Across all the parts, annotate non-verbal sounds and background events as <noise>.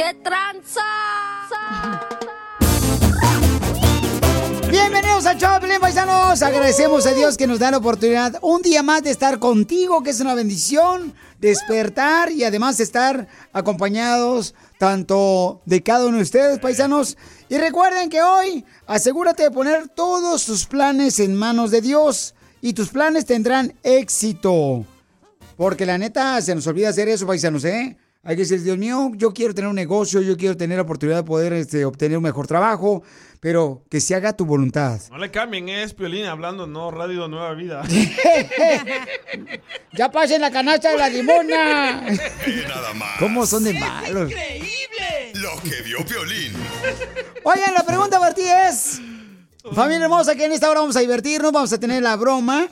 ¡Qué tranza! Bienvenidos a Choplin, paisanos. Agradecemos a Dios que nos da la oportunidad un día más de estar contigo, que es una bendición, despertar y además estar acompañados tanto de cada uno de ustedes, paisanos. Y recuerden que hoy asegúrate de poner todos tus planes en manos de Dios y tus planes tendrán éxito. Porque la neta se nos olvida hacer eso, paisanos, ¿eh? Hay que decir, Dios mío, yo quiero tener un negocio, yo quiero tener la oportunidad de poder este, obtener un mejor trabajo, pero que se haga tu voluntad. No le cambien, es Piolín hablando, no Radio Nueva Vida. <laughs> <laughs> ¡Ya pasen la canasta de la limona! Nada más. ¿Cómo son de malos? Lo que vio Piolín. Oigan, la pregunta para ti es... Familia hermosa, que en esta hora vamos a divertirnos, vamos a tener la broma,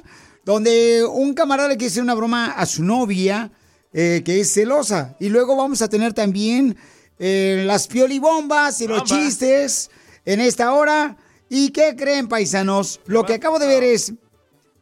donde un camarada le quiere hacer una broma a su novia, eh, que es celosa. Y luego vamos a tener también eh, las piolibombas y los chistes en esta hora. ¿Y qué creen, paisanos? Lo que acabo de ver es...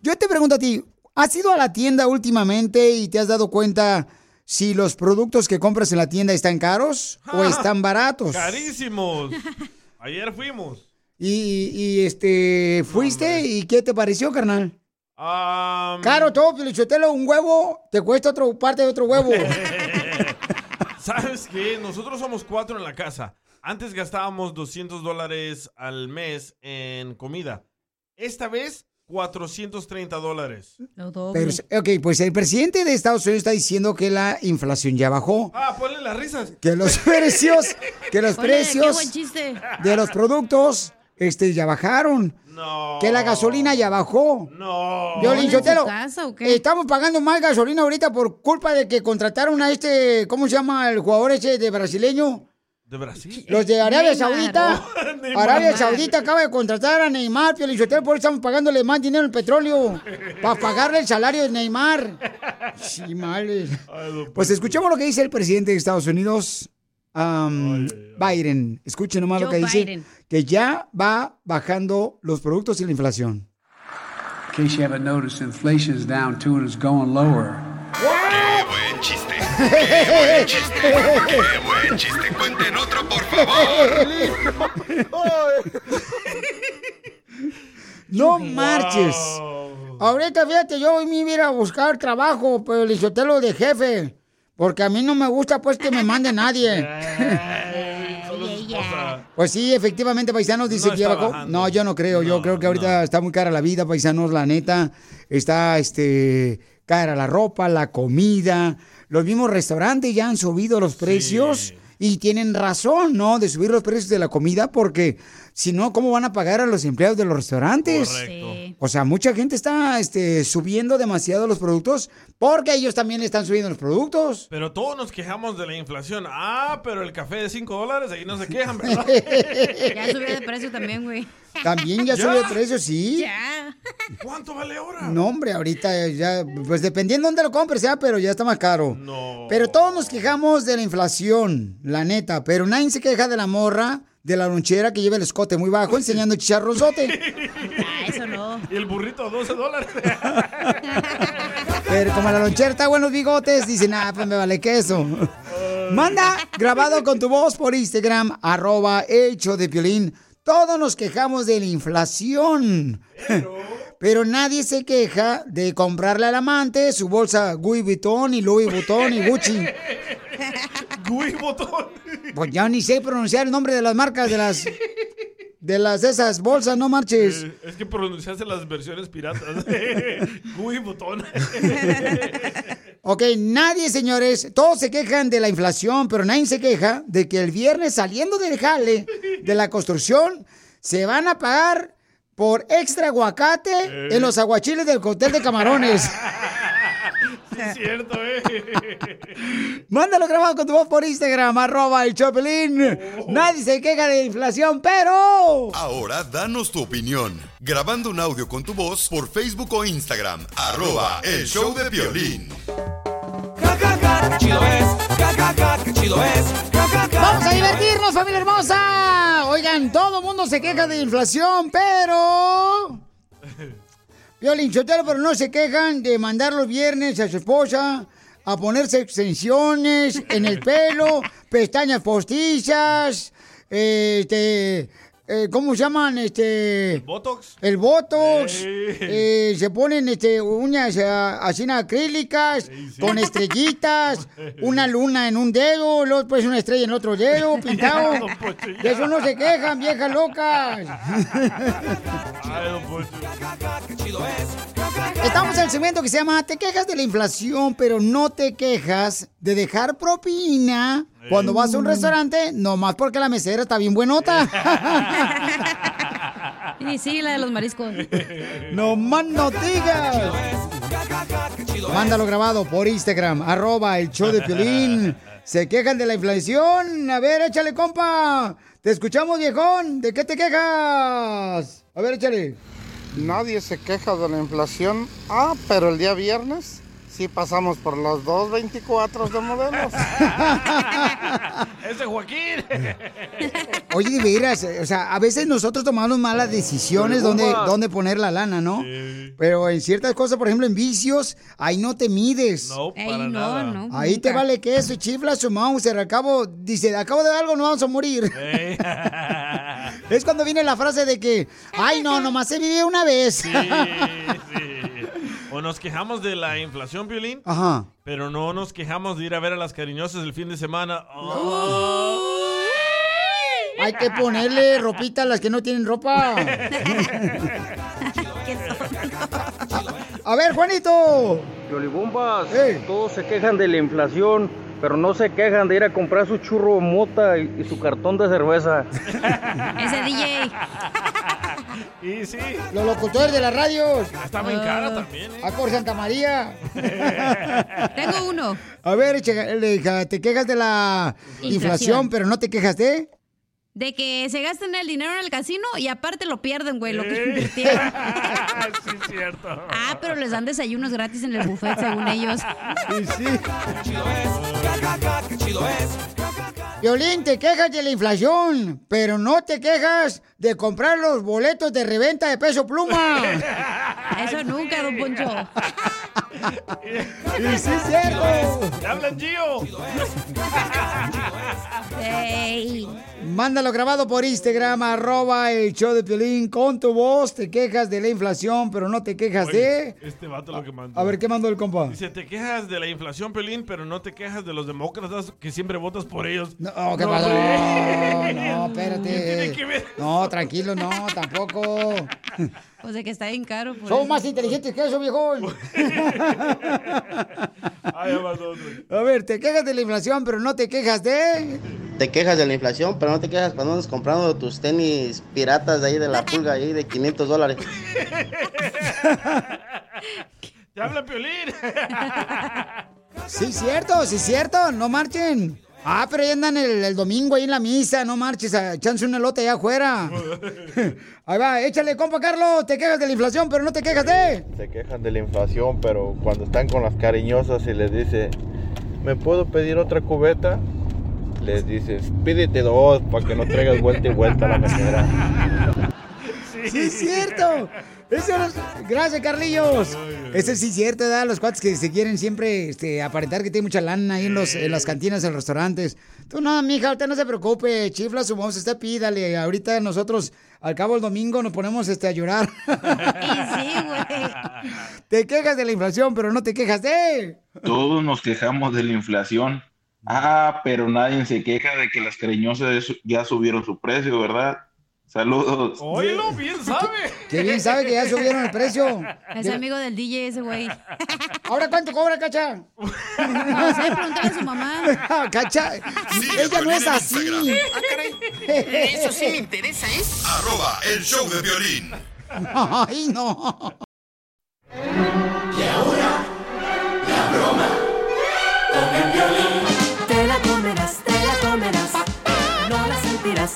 Yo te pregunto a ti, ¿has ido a la tienda últimamente y te has dado cuenta si los productos que compras en la tienda están caros o están baratos? Carísimos. <laughs> Ayer fuimos. Y, y, este, ¿fuiste? ¿Y qué te pareció, carnal? Am, Caro, todo, Pelichotelo, un huevo te cuesta otro parte de otro huevo. <laughs> ¿Sabes qué? Nosotros somos cuatro en la casa. Antes gastábamos 200 dólares al mes en comida. Esta vez, 430 dólares. Pero, ok, pues el presidente de Estados Unidos está diciendo que la inflación ya bajó. Ah, ponle las risas. Que los <laughs> precios, que los Oye, precios de los productos este, ya bajaron. No. Que la gasolina ya bajó. No. Violín ¿En su Sotelo, casa o qué? estamos pagando más gasolina ahorita por culpa de que contrataron a este, ¿cómo se llama el jugador ese de brasileño? ¿De Brasil? Los de Arabia Neymar. Saudita. <laughs> Neymar. Arabia Saudita acaba de contratar a Neymar, Pio Lizotelo, por eso estamos pagándole más dinero al petróleo. Para pagarle el salario de Neymar. Sí, males. Pues escuchemos lo que dice el presidente de Estados Unidos, um, Biden. Escuchen nomás lo Joe que dice. Biden. Que ya va bajando los productos y la inflación. In case you haven't noticed, inflation is down too and it's going lower. Qué buen chiste. Qué buen chiste. Qué buen chiste. Cuenten otro, por favor. No marches. Wow. Ahorita, fíjate, yo hoy me iba a ir a buscar trabajo, pero el de jefe. Porque a mí no me gusta, pues, que me mande nadie. <laughs> Pues sí, efectivamente, paisanos, dice No bajando. No, yo no creo. yo creo que ahorita no. está muy cara la vida, paisanos, la neta. Está, este, cara la ropa, la comida. Los mismos restaurantes ya han subido los precios. Y tienen razón, ¿no? De subir los precios de la comida porque si no, ¿cómo van a pagar a los empleados de los restaurantes? Correcto. Sí. O sea, mucha gente está este, subiendo demasiado los productos porque ellos también están subiendo los productos. Pero todos nos quejamos de la inflación. Ah, pero el café de 5 dólares, ahí no se quejan, ¿verdad? <laughs> Ya subió de precio también, güey. También ya ¿Ya? subió el precio, sí. Ya. <laughs> ¿Cuánto vale ahora? No, hombre, ahorita ya, pues dependiendo dónde lo compres, ya, pero ya está más caro. No. Pero todos nos quejamos de la inflación, la neta, pero nadie se queja de la morra, de la lonchera que lleva el escote muy bajo <laughs> enseñando el chicharronzote. <laughs> Ah, eso no. Y el burrito, 12 dólares. Pero como la lonchera está buenos bigotes, dicen, ah, pues me vale queso. Manda grabado con tu voz por Instagram, arroba hecho de piolín. Todos nos quejamos de la inflación. <laughs> Pero nadie se queja de comprarle al amante su bolsa Louis Vuitton y Louis Vuitton y Gucci. Gui Botón. Pues ya ni sé pronunciar el nombre de las marcas de las de las esas bolsas, no marches. Eh, Es que pronunciaste las versiones piratas. <laughs> Gui Botón. Ok, nadie, señores, todos se quejan de la inflación, pero nadie se queja de que el viernes saliendo del jale de la construcción se van a pagar por extra aguacate en los aguachiles del cóctel de camarones. <laughs> Sí, es cierto, ¿eh? <laughs> Mándalo grabado con tu voz por Instagram, arroba el Chopelín. Nadie se queja de inflación, pero... Ahora danos tu opinión. Grabando un audio con tu voz por Facebook o Instagram. Arroba el show de violín. chido es, chido es. ¡Vamos a divertirnos, familia hermosa! Oigan, todo el mundo se queja de inflación, pero... Violín Chotero, pero no se quejan de mandar los viernes a su esposa a ponerse extensiones en el pelo, pestañas postizas, este... eh, ¿Cómo se llaman? Este... ¿Botox? El Botox. Eh, se ponen este, uñas ah, así acrílicas, con estrellitas, una luna en un dedo, luego después una estrella en otro dedo, <laughs> pintado. Don Poncho, ya. De eso no se quejan, viejas locas. Ay, don Poncho. Estamos en el segmento que se llama Te quejas de la inflación, pero no te quejas de dejar propina cuando vas a un restaurante, nomás porque la mesera está bien buenota. <laughs> Y sí, la de los mariscos. No más no digas. Mándalo grabado por Instagram, arroba el show de Piolín. Se quejan de la inflación. A ver, échale, compa. Te escuchamos, viejón. ¿De qué te quejas? A ver, échale. Nadie se queja de la inflación. Ah, pero el día viernes sí pasamos por los 224 de modelos. <laughs> ¡Ese Joaquín! <laughs> Oye, de veras, eh, o sea, a veces nosotros tomamos malas decisiones donde, donde poner la lana, ¿no? Pero en ciertas cosas, por ejemplo, en vicios, ahí no te mides. No, Ey, para no, nada. no. Ahí te vale que eso, chifla su Mauser. Al cabo, dice, al cabo de algo no vamos a morir. Ey. <laughs> Es cuando viene la frase de que, ay, no, nomás se vive una vez. Sí, sí. O nos quejamos de la inflación, Violín, Ajá. pero no nos quejamos de ir a ver a las cariñosas el fin de semana. Oh. Hay que ponerle ropita a las que no tienen ropa. <laughs> A ver, Juanito. Yolibombas, Ey. todos se quejan de la inflación, pero no se quejan de ir a comprar su churro mota y, y su cartón de cerveza. Ese DJ. Y sí, Los locutores de la radio. está bien cara también, ¿eh? A por Santa María. <laughs> Tengo uno. A ver, hija, te quejas de la inflación, Inflación. pero no te quejas de. De que se gasten el dinero en el casino y aparte lo pierden, güey, lo que <laughs> invirtieron. sí, es cierto. Ah, pero les dan desayunos gratis en el buffet, según ellos. Sí, sí. Chido es, qué chido es. Violín, te quejas de la inflación, pero no te quejas de comprar los boletos de reventa de peso pluma. <laughs> Eso nunca, don Poncho. <laughs> y sí, es cierto. ¡Te hablan, Gio! <laughs> Mándalo grabado por Instagram, arroba el show de Piolín con tu voz. Te quejas de la inflación, pero no te quejas Oye, de... Este vato lo que mandó. A ver, ¿qué mandó el compa? Dice, te quejas de la inflación, Pelín, pero no te quejas de los demócratas que siempre votas por ellos. No, ¿qué No, pasó? hombre. No, espérate. ¿Qué <laughs> tiene que ver? No, tranquilo, no, tampoco. <laughs> Pues de que está bien caro. por Somos eso. más inteligentes que eso, viejón. <laughs> Otro. A ver, te quejas de la inflación, pero no te quejas de... Te quejas de la inflación, pero no te quejas cuando andas comprando tus tenis piratas de ahí de la pulga, ahí de 500 dólares. <laughs> ¡Te habla Piolín! <laughs> Sí, cierto, sí, cierto, no marchen. Ah, pero ahí andan el, el domingo ahí en la misa, no marches, a- echándose un elote allá afuera. <laughs> Ahí va, échale, compa Carlos, te quejas de la inflación, pero no te quejas de... Se quejan de la inflación, pero cuando están con las cariñosas y les dice, ¿me puedo pedir otra cubeta? Les dices, pídete dos para que no traigas vuelta y vuelta a la mesera. Sí, es cierto. Eso es- Gracias, Carlillos. Eso sí es cierto, ¿verdad? Los cuates que se quieren siempre este, aparentar que tienen mucha lana ahí en, los, en las cantinas, en los restaurantes. Tú no, mija, ahorita no se preocupe. Chifla su voz, usted pídale. Ahorita nosotros, al cabo del domingo, nos ponemos este, a llorar. <laughs> Sí, güey. te quejas de la inflación, pero no te quejas de... Todos nos quejamos de la inflación, Ah, pero nadie se queja de que las cariñosas ya subieron su precio, ¿verdad? Saludos. Oílo, bien sabe. Que bien sabe que ya subieron el precio. Es amigo del DJ ese güey. ¿Ahora cuánto cobra, Cacha? No sé, a su mamá. <laughs> Cacha, ella no es así. Eso sí me interesa, ¿eh? Arroba el show de violín. Ay, no.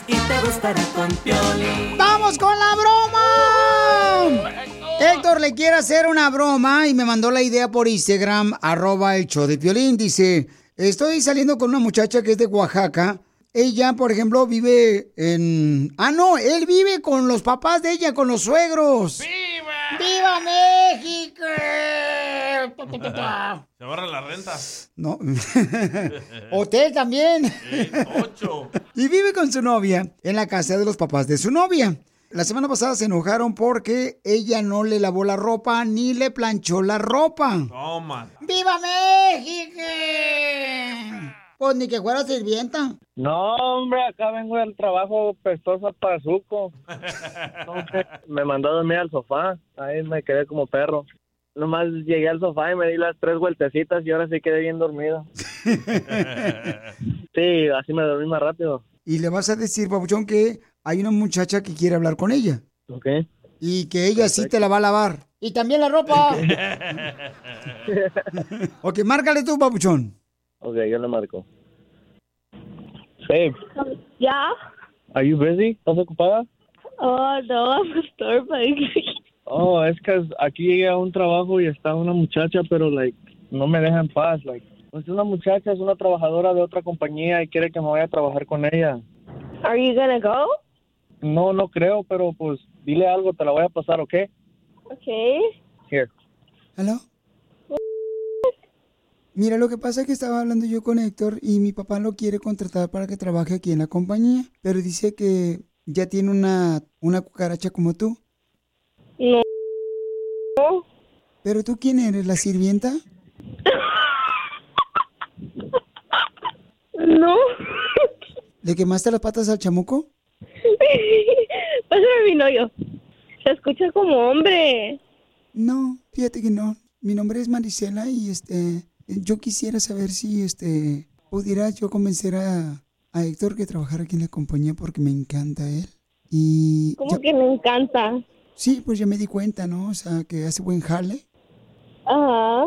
Y te gustará con Piolín. ¡Vamos con la broma! Héctor le quiere hacer una broma y me mandó la idea por Instagram, arroba el show de Piolín. Dice, estoy saliendo con una muchacha que es de Oaxaca. Ella, por ejemplo, vive en... Ah, no, él vive con los papás de ella, con los suegros. ¡Viva! ¡Viva México! <laughs> Se barra la renta. No. <laughs> Hotel también. ocho. Y vive con su novia en la casa de los papás de su novia. La semana pasada se enojaron porque ella no le lavó la ropa ni le planchó la ropa. Toma. ¡Viva México! Pues ni que fuera sirvienta. No, hombre, acá vengo del trabajo pestosa para suco. Me mandó a dormir al sofá. Ahí me quedé como perro. Nomás llegué al sofá y me di las tres vueltecitas y ahora sí quedé bien dormido. <laughs> Sí, así me dormí más rápido. Y le vas a decir, papuchón, que hay una muchacha que quiere hablar con ella. Ok. Y que ella sí te la va a lavar. Y también la ropa. <laughs> ok, márcale tú, papuchón. Ok, yo le marco. Babe, ¿Ya? are you busy? ¿Estás ocupada? Oh, no, I'm starving. Oh, es que aquí llegué a un trabajo y está una muchacha, pero like no me deja en paz. Like, es una muchacha, es una trabajadora de otra compañía y quiere que me vaya a trabajar con ella. Are you gonna go? No, no creo, pero pues dile algo, te la voy a pasar, ¿ok? Okay. Here. ¿Aló? Mira, lo que pasa es que estaba hablando yo con Héctor y mi papá lo quiere contratar para que trabaje aquí en la compañía, pero dice que ya tiene una, una cucaracha como tú. No. ¿Pero tú quién eres, la sirvienta? <laughs> No. ¿Le quemaste las patas al chamuco? <laughs> Pásame a mi novio. Se escucha como hombre. No, fíjate que no. Mi nombre es Marisela y este yo quisiera saber si este pudiera yo convencer a, a Héctor que trabajara aquí en la compañía porque me encanta él. Y Como ya- que me encanta. sí, pues ya me di cuenta, ¿no? O sea, que hace buen jale. Ajá.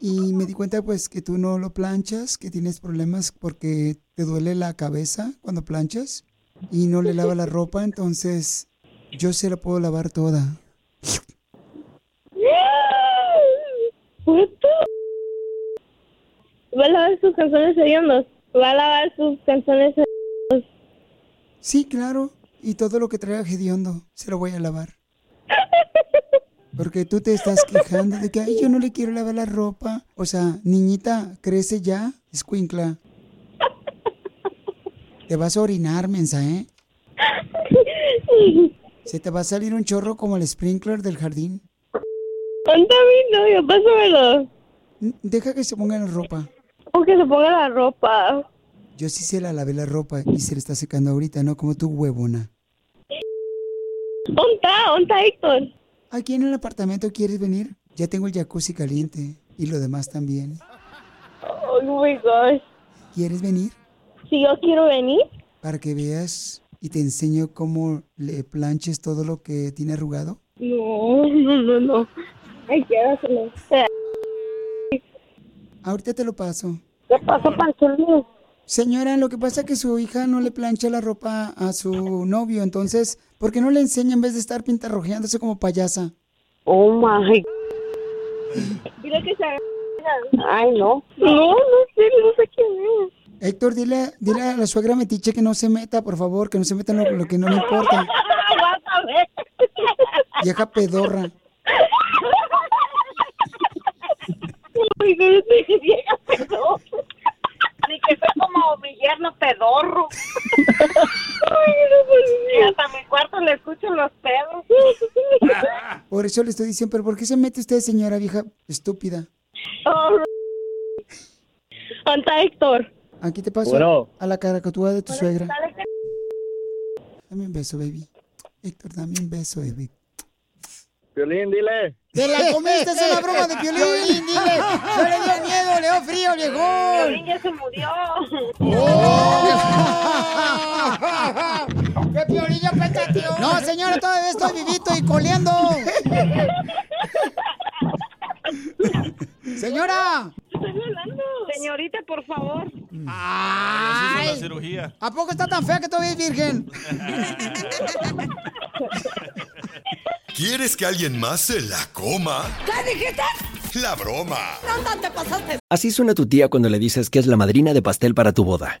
Y me di cuenta pues que tú no lo planchas, que tienes problemas porque te duele la cabeza cuando planchas y no le lavas la ropa, entonces yo se la puedo lavar toda. <laughs> ¿Va a lavar sus canciones hediondos? ¿Va a lavar sus canciones hediondos? Sí, claro. Y todo lo que traiga hediondo se lo voy a lavar. <laughs> Porque tú te estás quejando de que Ay, yo no le quiero lavar la ropa. O sea, niñita, crece ya, escuincla. Te vas a orinar, mensa, ¿eh? Se te va a salir un chorro como el sprinkler del jardín. ¿Dónde está mi novio? Pásamelo. Deja que se ponga la ropa. O que se ponga la ropa. Yo sí se la lavé la ropa y se le está secando ahorita, ¿no? Como tu huevona. ¿Dónde está Héctor? ¿Aquí en el apartamento quieres venir? Ya tengo el jacuzzi caliente y lo demás también. Oh my gosh. ¿Quieres venir? Si yo quiero venir, Para que veas y te enseño cómo le planches todo lo que tiene arrugado. no, no, no, no. Ay, quédaselo. Ahorita te lo paso. ¿Qué pasó, Panchulín? Señora, lo que pasa es que su hija no le plancha la ropa a su novio, entonces, ¿por qué no le enseña en vez de estar pintarrojeándose como payasa? Oh my. Dile que se. Ay, no. No, no sé, no sé quién es. Héctor, dile, dile a la suegra metiche que no se meta, por favor, que no se meta en lo, lo que no le importa. <laughs> Aguántame. Vieja pedorra. <laughs> Ay, no qué vieja pedorro. Ni que fue como mi yerno pedorro. Ay, no. Y hasta mi cuarto le escucho los pedos. Por eso le estoy diciendo, pero ¿por qué se mete usted, señora vieja estúpida? Oh, ¿Dónde está Héctor? Aquí te paso Bueno. a la caricatura de tu suegra. Dame un beso, baby. Héctor, dame un beso, baby. Violín, dile. ¡Te la comiste! ¡Es una broma de <laughs> Piolín! ¡Dile! ¡No le dio miedo! ¡Le dio frío, viejón! Piolín ya se murió. ¡Qué Piolín ya petateó! No, señora, todavía estoy vivito y coleando. <laughs> ¡Señora! Señorita, por favor. Hizo la ¡Ay! cirugía. ¿A poco está tan fea que todavía es virgen? ¿Quieres que alguien más se la coma? ¿Qué dijiste? La broma. No, no te pasaste. Así suena tu tía cuando le dices que es la madrina de pastel para tu boda.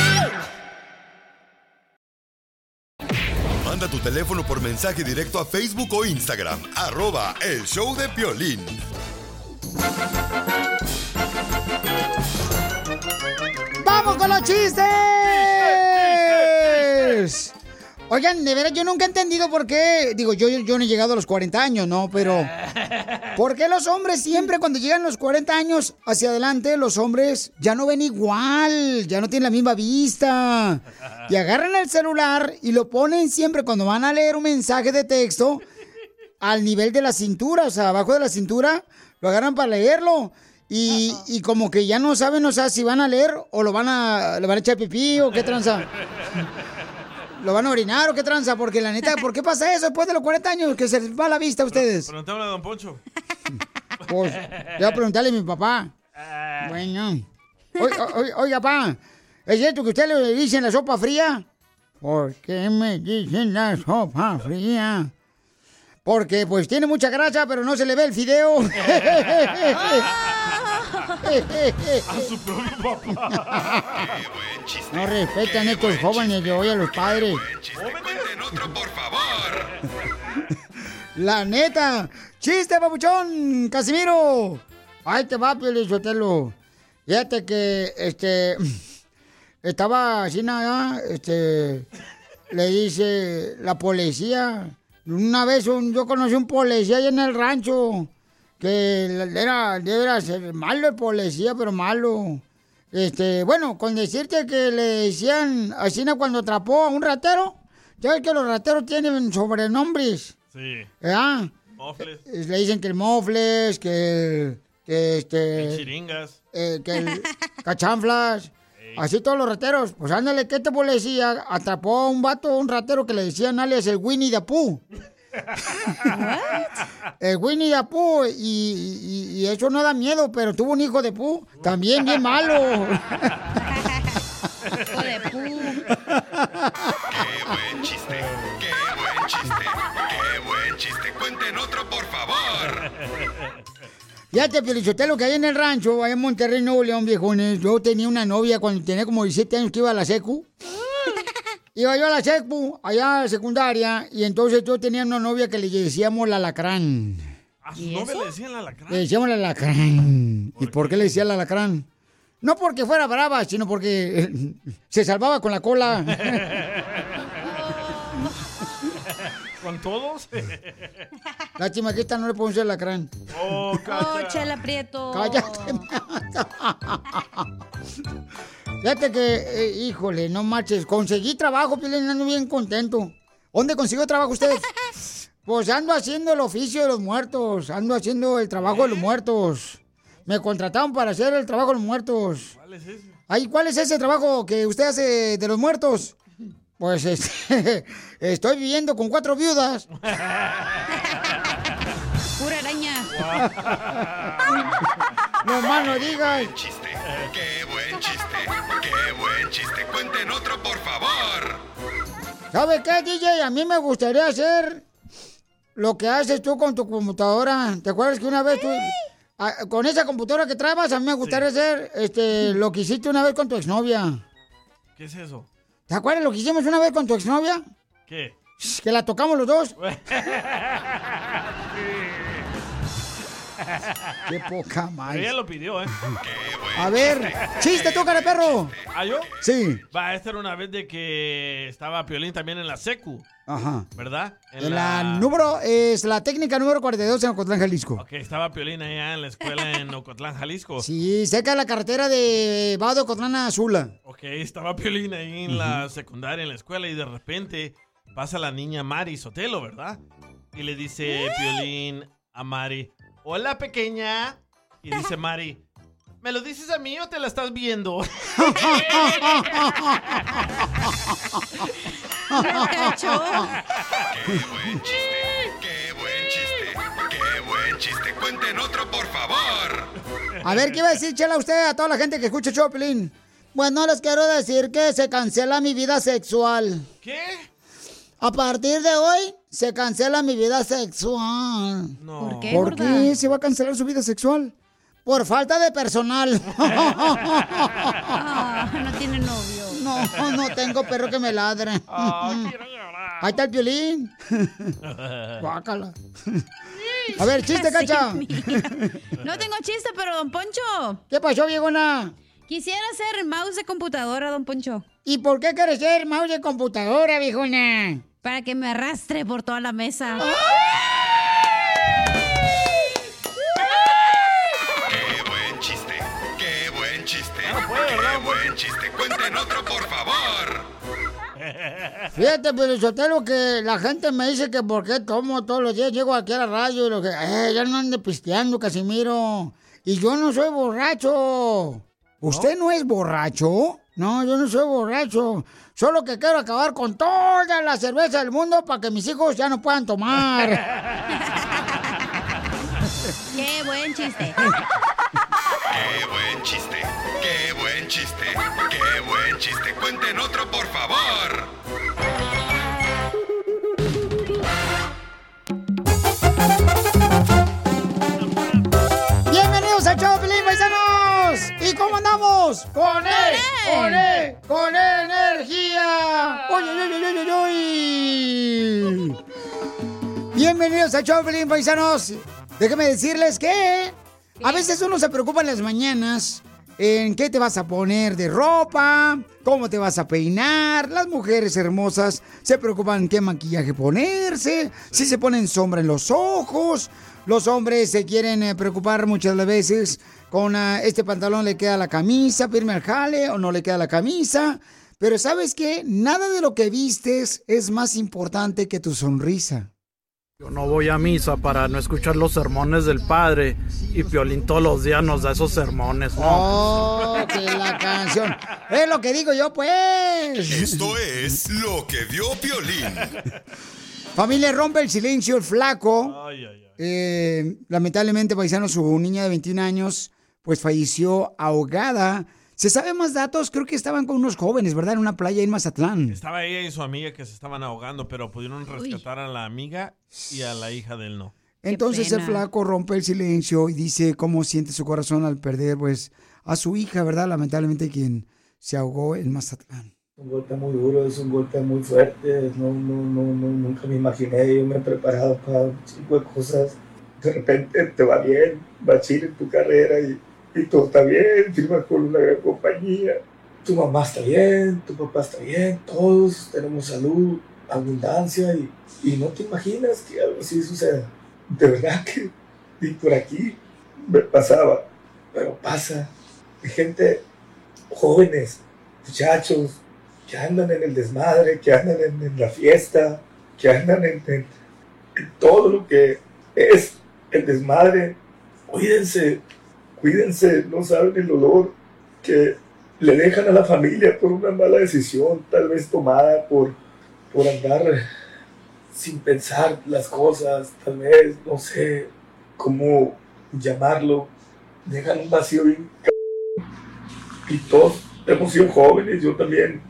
Manda tu teléfono por mensaje directo a Facebook o Instagram. Arroba el show de Piolín. ¡Vamos con los chistes! Oigan, de veras, yo nunca he entendido por qué. Digo, yo, yo no he llegado a los 40 años, ¿no? Pero. <laughs> ¿Por qué los hombres siempre cuando llegan los 40 años hacia adelante, los hombres ya no ven igual, ya no tienen la misma vista? Y agarran el celular y lo ponen siempre cuando van a leer un mensaje de texto al nivel de la cintura, o sea, abajo de la cintura, lo agarran para leerlo. Y, y como que ya no saben, o sea, si van a leer o lo van a, le van a echar pipí o qué tranza. <laughs> ¿Lo van a orinar o qué tranza? Porque la neta, ¿por qué pasa eso después de los 40 años que se les va la vista a ustedes? Preguntémosle a Don Poncho. Pues, voy a preguntarle a mi papá. Bueno. Oiga, oiga, oiga, papá, ¿es cierto que usted le dicen la sopa fría? ¿Por qué me dicen la sopa fría? Porque pues tiene mucha grasa, pero no se le ve el fideo. <laughs> A su propio papá. No respetan estos jóvenes de hoy a los padres. La neta. ¡Chiste, papuchón! ¡Casimiro! ¡Ay, te va, Pielizotelo! Fíjate que, este... Estaba así nada, este... Le dice la policía... Una vez un- yo conocí un policía ahí en el rancho... Que era, era ser malo el policía, pero malo. Este, bueno, con decirte que le decían así cuando atrapó a un ratero. Ya ves que los rateros tienen sobrenombres. Sí. ¿Verdad? Mofles. Eh, Le dicen que el mofles, que, que este. Chiringas. eh, que el cachanflas. Así todos los rateros. Pues ándale, ¿qué te policía? Atrapó a un vato, un ratero que le decían alias el Winnie the Pooh. El Winnie the Pooh. Y, y- y eso no da miedo, pero tuvo un hijo de Pooh. También bien malo. Hijo de pu. Qué buen chiste, qué buen chiste, qué buen chiste. Cuenten otro, por favor. Fíjate, Pelichotelo, que hay en el rancho, allá en Monterrey, Nuevo León, viejones. Yo tenía una novia cuando tenía como 17 años que iba a la secu. Iba yo a la secu, allá a la secundaria, y entonces yo tenía una novia que le decíamos la alacrán. A su novia le decían la alacrán. Le decíamos la alacrán. ¿Y por qué le decía la alacrán? No porque fuera brava, sino porque eh, se salvaba con la cola. <laughs> ¿Con todos? <laughs> Lástima que esta no le puedo decir alacrán. Oh, <laughs> Oh, Chela Prieto. Cállate. <laughs> Fíjate que, eh, híjole, no marches. Conseguí trabajo, Piolín, ando bien contento. ¿Dónde consiguió trabajo usted? Pues ando haciendo el oficio de los muertos. Ando haciendo el trabajo de los muertos. Me contrataron para hacer el trabajo de los muertos. ¿Cuál es ese? Ay, ¿cuál es ese trabajo que usted hace de los muertos? Pues este, <laughs> estoy viviendo con cuatro viudas. <laughs> Pura araña. <laughs> no más no digas. Chiste. Qué buen chiste. Qué buen chiste. Cuenten otro, por favor. ¿Sabe qué, DJ? A mí me gustaría hacer lo que haces tú con tu computadora. ¿Te acuerdas que una vez tú... ah, con esa computadora que traebas, a mí me gustaría hacer este, lo que hiciste una vez con tu exnovia. ¿Qué es eso? ¿Te acuerdas lo que hicimos una vez con tu exnovia? ¿Qué? Que la tocamos los dos. <laughs> Qué poca madre. ella lo pidió, ¿eh? A ver, chiste, tú, cara de perro. ¿Ah, yo? Sí. Va, esta era una vez de que estaba Piolín también en la secu, Ajá. ¿verdad? En la número, es la técnica número 42 en Ocotlán, Jalisco. Ok, estaba Piolín allá en la escuela en Ocotlán, Jalisco. Sí, cerca de la carretera de Vado, Ocotlán a Zula. Ok, estaba Piolín ahí en la secundaria, en la escuela, y de repente pasa la niña Mari Sotelo, ¿verdad? Y le dice Piolín a Mari, hola pequeña. Y dice Mari, ¿me lo dices a mí o te la estás viendo? Qué buen chiste. Qué buen chiste. Qué buen chiste. Cuenten otro, por favor. A ver, ¿qué iba a decir, Chela, usted a toda la gente que escucha Choplin? Bueno, les quiero decir que se cancela mi vida sexual. ¿Qué? A partir de hoy, se cancela mi vida sexual. No. ¿Por qué, ¿Por gorda? qué se va a cancelar su vida sexual? Por falta de personal. <laughs> <laughs> Ah, no tiene novio. No, no tengo perro que me ladre. <laughs> Ahí está el violín. Guácala. A ver, chiste, cacha. No tengo chiste, pero don Poncho. ¿Qué pasó, viejona? Quisiera ser mouse de computadora, don Poncho. ¿Y por qué quieres ser mouse de computadora, viejona? Para que me arrastre por toda la mesa. Qué buen chiste. Qué buen chiste. Qué buen chiste. Cuenten otro, por favor. Fíjate, pero Sotelo, que la gente me dice que por qué tomo todos los días, llego aquí a la radio y lo que, eh, ya no ande pisteando, Casimiro. Y yo no soy borracho. ¿Usted no es borracho? No, yo no soy borracho. Solo que quiero acabar con toda la cerveza del mundo para que mis hijos ya no puedan tomar. <laughs> Qué buen chiste. Qué buen chiste. Qué buen chiste. Qué buen chiste. Cuenten otro, por favor. Andamos? ¡Con él! ¡Con él! ¡Con energía! ¡Uy, uy, uy, uy, uy, uy! Bienvenidos a Choplin, paisanos. Déjenme decirles que a veces uno se preocupa en las mañanas en qué te vas a poner de ropa, cómo te vas a peinar. Las mujeres hermosas se preocupan qué maquillaje ponerse, si se ponen sombra en los ojos. Los hombres se quieren eh, preocupar muchas veces con ah, este pantalón le queda la camisa, firme al jale o no le queda la camisa. Pero sabes qué, nada de lo que vistes es más importante que tu sonrisa. Yo no voy a misa para no escuchar los sermones del padre y Piolín todos los días nos da esos sermones, ¿no? Oh, que la canción. Es lo que digo yo, pues. Esto es lo que vio Piolín. Familia, rompe el silencio el flaco. Eh, lamentablemente, paisano, su niña de 21 años, pues falleció ahogada. ¿Se sabe más datos? Creo que estaban con unos jóvenes, ¿verdad? En una playa en Mazatlán. Estaba ella y su amiga que se estaban ahogando, pero pudieron rescatar a la amiga y a la hija de él no. Entonces el flaco rompe el silencio y dice cómo siente su corazón al perder, pues, a su hija, ¿verdad? Lamentablemente quien se ahogó en Mazatlán. Un golpe muy duro, es un golpe muy fuerte. No, no, no, no, nunca me imaginé. Yo me he preparado para un tipo de cosas. De repente te va bien, va chido en tu carrera y, y todo está bien. Firmas con una gran compañía. Tu mamá está bien, tu papá está bien, todos tenemos salud, abundancia y, y no te imaginas que algo así suceda. De verdad que ni por aquí me pasaba, pero pasa. Hay gente, jóvenes, muchachos, que andan en el desmadre, que andan en, en la fiesta, que andan en, en- en todo lo que es el desmadre. Cuídense, cuídense, no saben el olor que le dejan a la familia por una mala decisión, tal vez tomada por, por andar sin pensar las cosas, tal vez, no sé cómo llamarlo, dejan un vacío bien y todos hemos sido jóvenes, yo también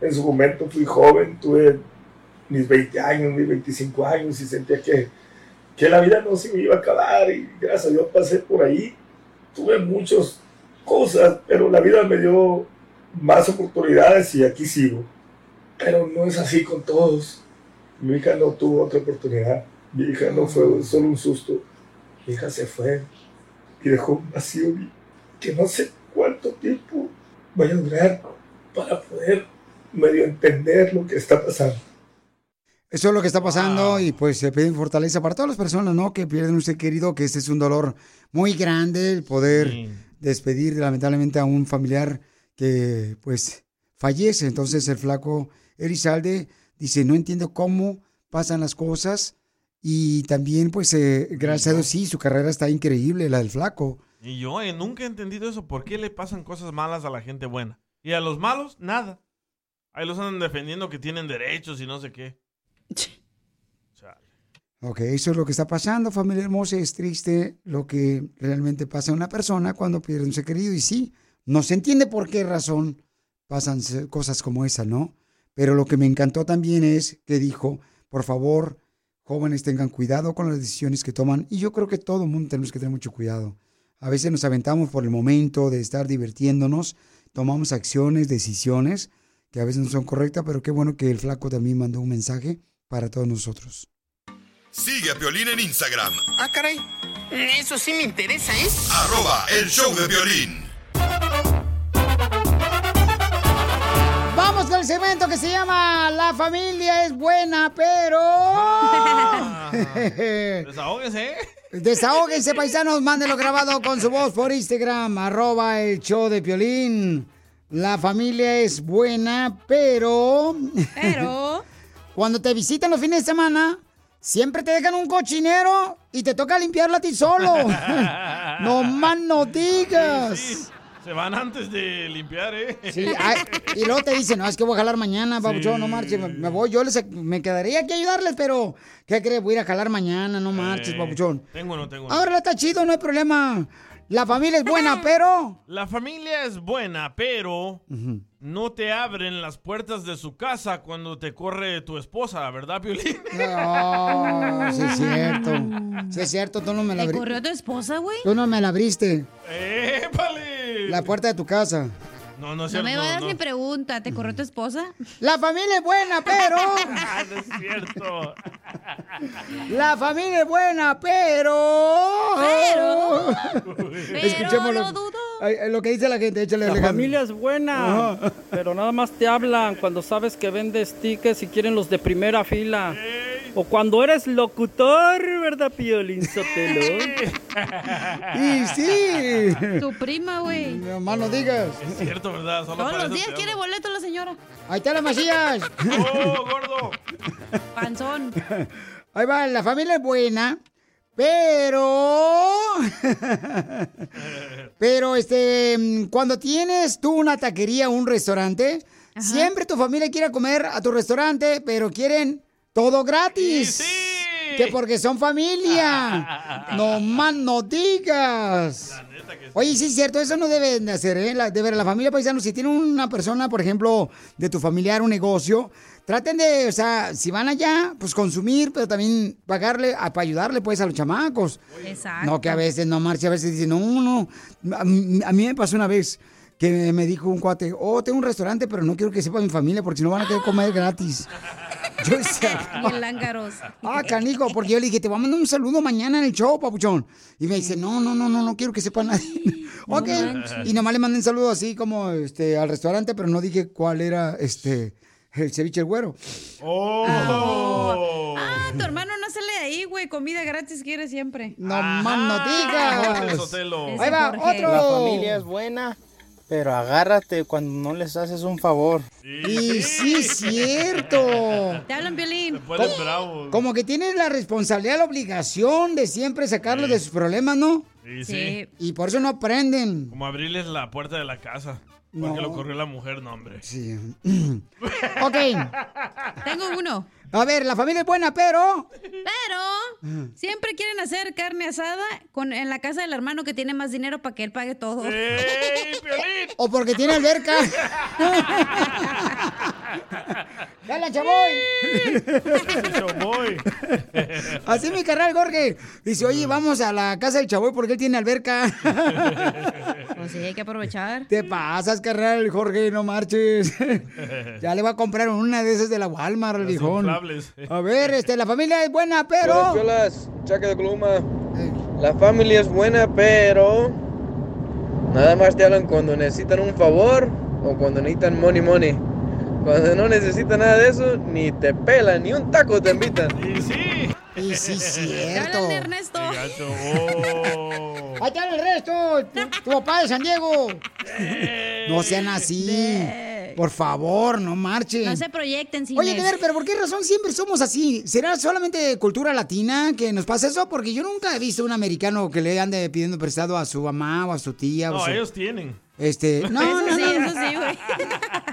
en su momento fui joven, tuve mis 20 años, mis 25 años y sentía que, que la vida no se me iba a acabar y gracias a Dios pasé por ahí, tuve muchas cosas, pero la vida me dio más oportunidades y aquí sigo. Pero no es así con todos. Mi hija no tuvo otra oportunidad. Mi hija no fue solo un susto. Mi hija se fue y dejó un vacío que no sé cuánto tiempo vaya a durar para poder medio entender lo que está pasando. Eso es lo que está pasando y pues se piden fortaleza para todas las personas, ¿no? Que pierden un ser querido, que este es un dolor muy grande, el poder despedir lamentablemente a un familiar que pues fallece. Entonces el flaco Erizalde dice, no entiendo cómo pasan las cosas y también pues eh, gracias a Dios sí, su carrera está increíble, la del flaco. Y yo eh, nunca he entendido eso. ¿Por qué le pasan cosas malas a la gente buena? Y a los malos, nada. Ahí los andan defendiendo que tienen derechos y no sé qué. Ok, eso es lo que está pasando, familia hermosa. Es triste lo que realmente pasa a una persona cuando pierde un ser querido. Y sí, no se entiende por qué razón pasan cosas como esa, ¿no? Pero lo que me encantó también es que dijo, por favor, jóvenes tengan cuidado con las decisiones que toman. Y yo creo que todo el mundo tenemos que tener mucho cuidado. A veces nos aventamos por el momento de estar divirtiéndonos, tomamos acciones, decisiones que a veces no son correctas, pero qué bueno que el flaco también mandó un mensaje para todos nosotros. Sigue a Piolín en Instagram, Ah, caray. Eso sí me interesa, ¿eh? arroba el show de violín. Vamos con el segmento que se llama La familia es buena, pero... <laughs> Desahóguense. Desahóguense, paisanos, mándenlo grabado con su voz por Instagram, arroba el show de Piolín. La familia es buena, pero... Pero... Cuando te visitan los fines de semana, siempre te dejan un cochinero y te toca limpiarla a ti solo. <laughs> no más no digas. Sí, sí. Se van antes de limpiar, ¿eh? Sí, ay, y luego te dicen, no, es que voy a jalar mañana, papuchón, no marches, me, me voy, yo les, me quedaría aquí a ayudarles, pero, ¿qué crees? Voy a ir a jalar mañana, no marches, papuchón. Tengo uno, tengo uno. Ahora está chido, no hay problema. La familia es buena, <laughs> pero... La familia es buena, pero no te abren las puertas de su casa cuando te corre tu esposa, ¿verdad, Piolín? <laughs> No, sí es cierto. Sí es cierto, tú no me la ¿Le abriste. corrió a tu esposa, güey? Tú no me la abriste. ¡Épale! La puerta de tu casa. No, no es No cierto. me vayas no. ni pregunta, ¿te corrió tu esposa? La familia es buena, pero... <laughs> <laughs> Ah, no es cierto. <laughs> La familia es buena, pero... Pero- Escuchemos lo, ay, ay, lo que dice la gente. Échale, La Alejandro. familia es buena, Ajá. pero nada más te hablan cuando sabes que vendes tickets y quieren los de primera fila. O cuando eres locutor, ¿verdad, Piolín Sotelo? <laughs> Y sí. Tu prima, güey. No más no digas. Es cierto, ¿verdad? Solo Todos los días quiere amo. boleto la señora. Ahí está la Macías. <laughs> ¡Oh, gordo! Panzón. Ahí va, la familia es buena, pero... <laughs> pero, este, cuando tienes tú una taquería o un restaurante, siempre tu familia quiere comer a tu restaurante, pero quieren todo gratis. Que porque son familia. <laughs> no más no digas. Oye, sí es cierto, eso no deben de hacer, ¿eh? La- de ver, la familia paisano, si tiene una persona, por ejemplo, de tu familiar, un negocio, traten de, o sea, si van allá, pues consumir, pero también pagarle, a- para ayudarle, pues, a los chamacos. Exacto. No, que a veces no marcha, a veces dicen, no, no. A mí, a mí me pasó una vez que me dijo un cuate, oh, tengo un restaurante, pero no quiero que sepa mi familia porque si no van a querer comer gratis. <laughs> Yo decía, <laughs> Bien lángaros. Ah, canico, porque yo le dije, te voy a mandar un saludo mañana en el show, papuchón. Y me dice, no, no, no, no, no quiero que sepa nadie. ok. Y nomás le mandé un saludo así como este al restaurante, pero no dije cuál era este el ceviche el güero. ¡Oh! Ah, tu hermano no sale de ahí, güey. Comida gratis quiere siempre. No más no digas. Ahí va, Jorge. otro. La familia es buena, pero agárrate cuando no les haces un favor. Y sí, es cierto. Te hablan. Se ponen bravos. Como que tienes la responsabilidad, la obligación de siempre sacarlos de sus problemas, ¿no? Sí, sí. Sí. Y por eso no aprenden. Como abrirles la puerta de la casa. Porque No. lo corrió la mujer, no, hombre. Sí. <clears throat> ok. Tengo uno. A ver, la familia es buena, pero... Pero siempre quieren hacer carne asada con, en la casa del hermano que tiene más dinero para que él pague todo. O porque tiene alberca. <laughs> ¡Dale, chaboy! Chaboy. Así mi carnal Jorge. Dice, oye, vamos a la casa del chaboy porque él tiene alberca. Pues sí, hay que aprovechar. Te pasas, carnal Jorge, no marches. ya le va a comprar una de esas de la Walmart, inflables. A ver, este, la familia es buena, pero... Piolas, Chaca de Columa. La familia es buena, pero nada más te hablan cuando necesitan un favor o cuando necesitan money money. Cuando no necesitan nada de eso, ni te pelan, ni un taco te invitan. Y sí. Y sí, <laughs> cierto. Háblale, Ernesto. Oh. Ahí está el resto, tu, tu papá de San Diego. No sean así. Por favor, no marchen. No se proyecten sin Oye, Gueder, pero ¿por qué razón siempre somos así? ¿Será solamente cultura latina que nos pasa eso? Porque yo nunca he visto un americano que le ande pidiendo prestado a su mamá o a su tía. o No, su- ellos tienen. Este, no, <laughs> Eso no, sí, no. eso sí, güey.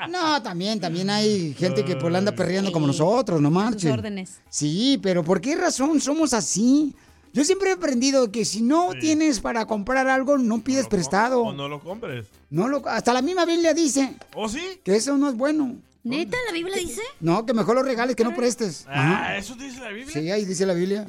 No, también, también hay gente que pues la anda perreando como nosotros, no marchen. órdenes. Sí, pero ¿por qué razón somos así? Yo siempre he aprendido que si no tienes para comprar algo, no pides prestado. O no lo compres. No lo, hasta la misma Biblia dice ¿Oh, sí? que eso no es bueno. ¿Neta la Biblia dice? No, que mejor lo regales que no prestes. Ajá. Ah, ¿eso dice la Biblia? Sí, ahí dice la Biblia.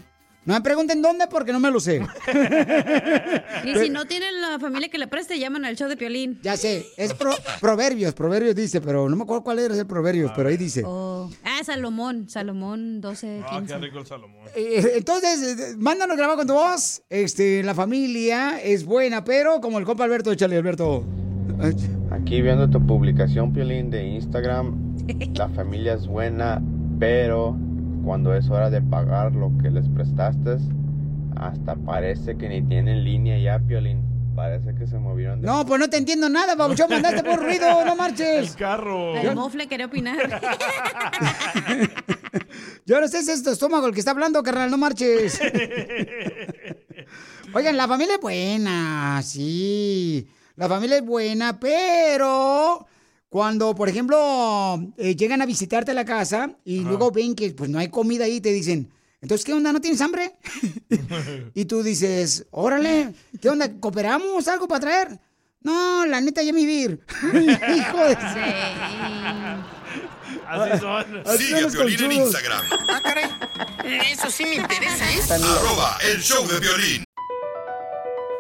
No me pregunten dónde porque no me lo sé. <laughs> Y si no tienen la familia que le preste, llaman al show de Piolín. Ya sé, es pro- proverbios, proverbios dice, pero no me acuerdo cuál era el proverbios, pero ahí dice. Oh. Ah, Salomón, Salomón 12, Ah, 15. qué rico el Salomón. Eh, Entonces, eh, mándanos grabar con tu voz. Este, la familia es buena, pero como el compa Alberto, échale, Alberto. Aquí viendo tu publicación, Piolín, de Instagram, <laughs> la familia es buena, pero cuando es hora de pagar lo que les prestaste, hasta parece que ni tienen línea ya, Piolín. Parece que se movieron de... No, pues no te entiendo nada, babuchón, <laughs> mandaste por ruido, no marches. carro. El mofle quería opinar. <laughs> Yo no sé si es tu estómago el que está hablando, carnal, no marches. <laughs> Oigan, la familia es buena, sí. La familia es buena, pero cuando, por ejemplo, eh, llegan a visitarte a la casa y luego ven que pues no hay comida ahí, te dicen, entonces, ¿qué onda? ¿No tienes hambre? <laughs> y tú dices, órale, ¿qué onda? ¿Cooperamos algo para traer? No, la neta ya me vivir. <laughs> Hijo de... Así son. Así Sigue a son los Piolín en. Instagram. Ah, caray. Eso sí me interesa, ¿eh? Arroba el show de violín.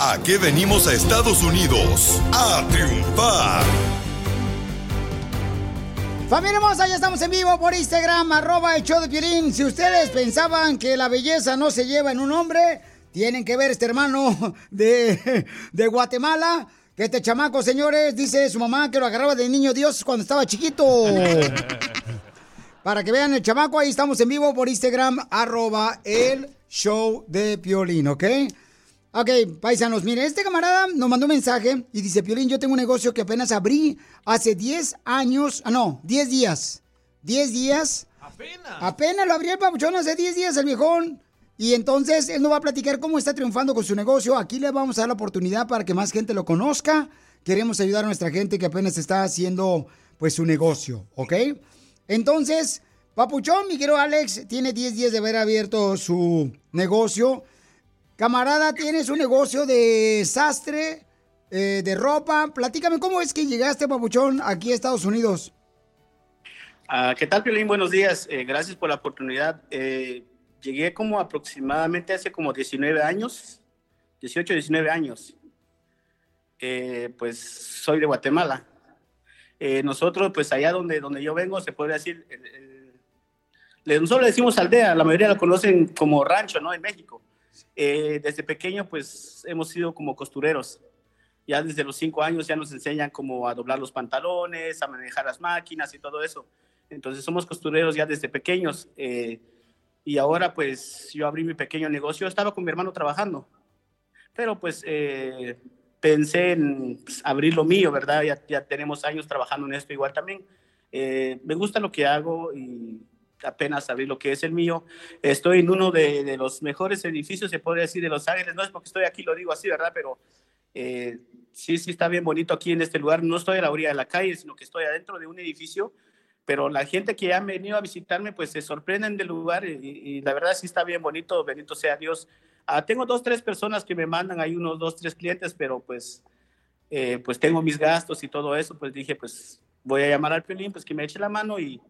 ¿A qué venimos a Estados Unidos? A triunfar. Familia hermosa, ya estamos en vivo por Instagram, arroba el show de Piolín. Si ustedes pensaban que la belleza no se lleva en un hombre, tienen que ver este hermano de, de Guatemala. Que este chamaco, señores, dice su mamá que lo agarraba de niño Dios cuando estaba chiquito. <laughs> Para que vean el chamaco, ahí estamos en vivo por Instagram, arroba el show de Piolín, ¿ok? Ok, paisanos, miren, este camarada nos mandó un mensaje y dice, Piolín, yo tengo un negocio que apenas abrí hace 10 años, ah, no, 10 días. 10 días. Apenas. Apenas lo abrí el papuchón hace 10 días, el viejón. Y entonces él nos va a platicar cómo está triunfando con su negocio. Aquí le vamos a dar la oportunidad para que más gente lo conozca. Queremos ayudar a nuestra gente que apenas está haciendo pues su negocio, ¿ok? Entonces, Papuchón, mi querido Alex, tiene 10 días de haber abierto su negocio. Camarada, tienes un negocio de sastre, eh, de ropa. Platícame, ¿cómo es que llegaste, papuchón, aquí a Estados Unidos? Ah, ¿Qué tal, Piolín? Buenos días. Eh, gracias por la oportunidad. Eh, llegué como aproximadamente hace como 19 años, 18, 19 años. Pues soy de Guatemala. Nosotros, pues allá donde, donde yo vengo, se puede decir, nosotros le decimos aldea, la mayoría lo conocen como rancho, ¿no? En México. Eh, desde pequeño, pues hemos sido como costureros. Ya desde los cinco años ya nos enseñan como a doblar los pantalones, a manejar las máquinas y todo eso. Entonces somos costureros ya desde pequeños. eh, y ahora pues yo abrí mi pequeño negocio. Estaba con mi hermano trabajando, pero pues eh, pensé en pues, abrir lo mío, ¿verdad? Ya, ya tenemos años trabajando en esto igual también. Eh, me gusta lo que hago y apenas abrí lo que es el mío. Estoy en uno de, de los mejores edificios, se podría decir, de Los Ángeles. No es porque estoy aquí, lo digo así, ¿verdad? Pero eh, sí, sí está bien bonito aquí en este lugar. No estoy a la orilla de la calle, sino que estoy adentro de un edificio. Pero la gente que ha venido a visitarme, pues se sorprenden del lugar y, y la verdad sí está bien bonito, bendito sea Dios. Ah, tengo dos, tres personas que me mandan, hay unos dos, tres clientes, pero pues, eh, pues tengo mis gastos y todo eso, pues dije, pues voy a llamar al Piolín, pues que me eche la mano y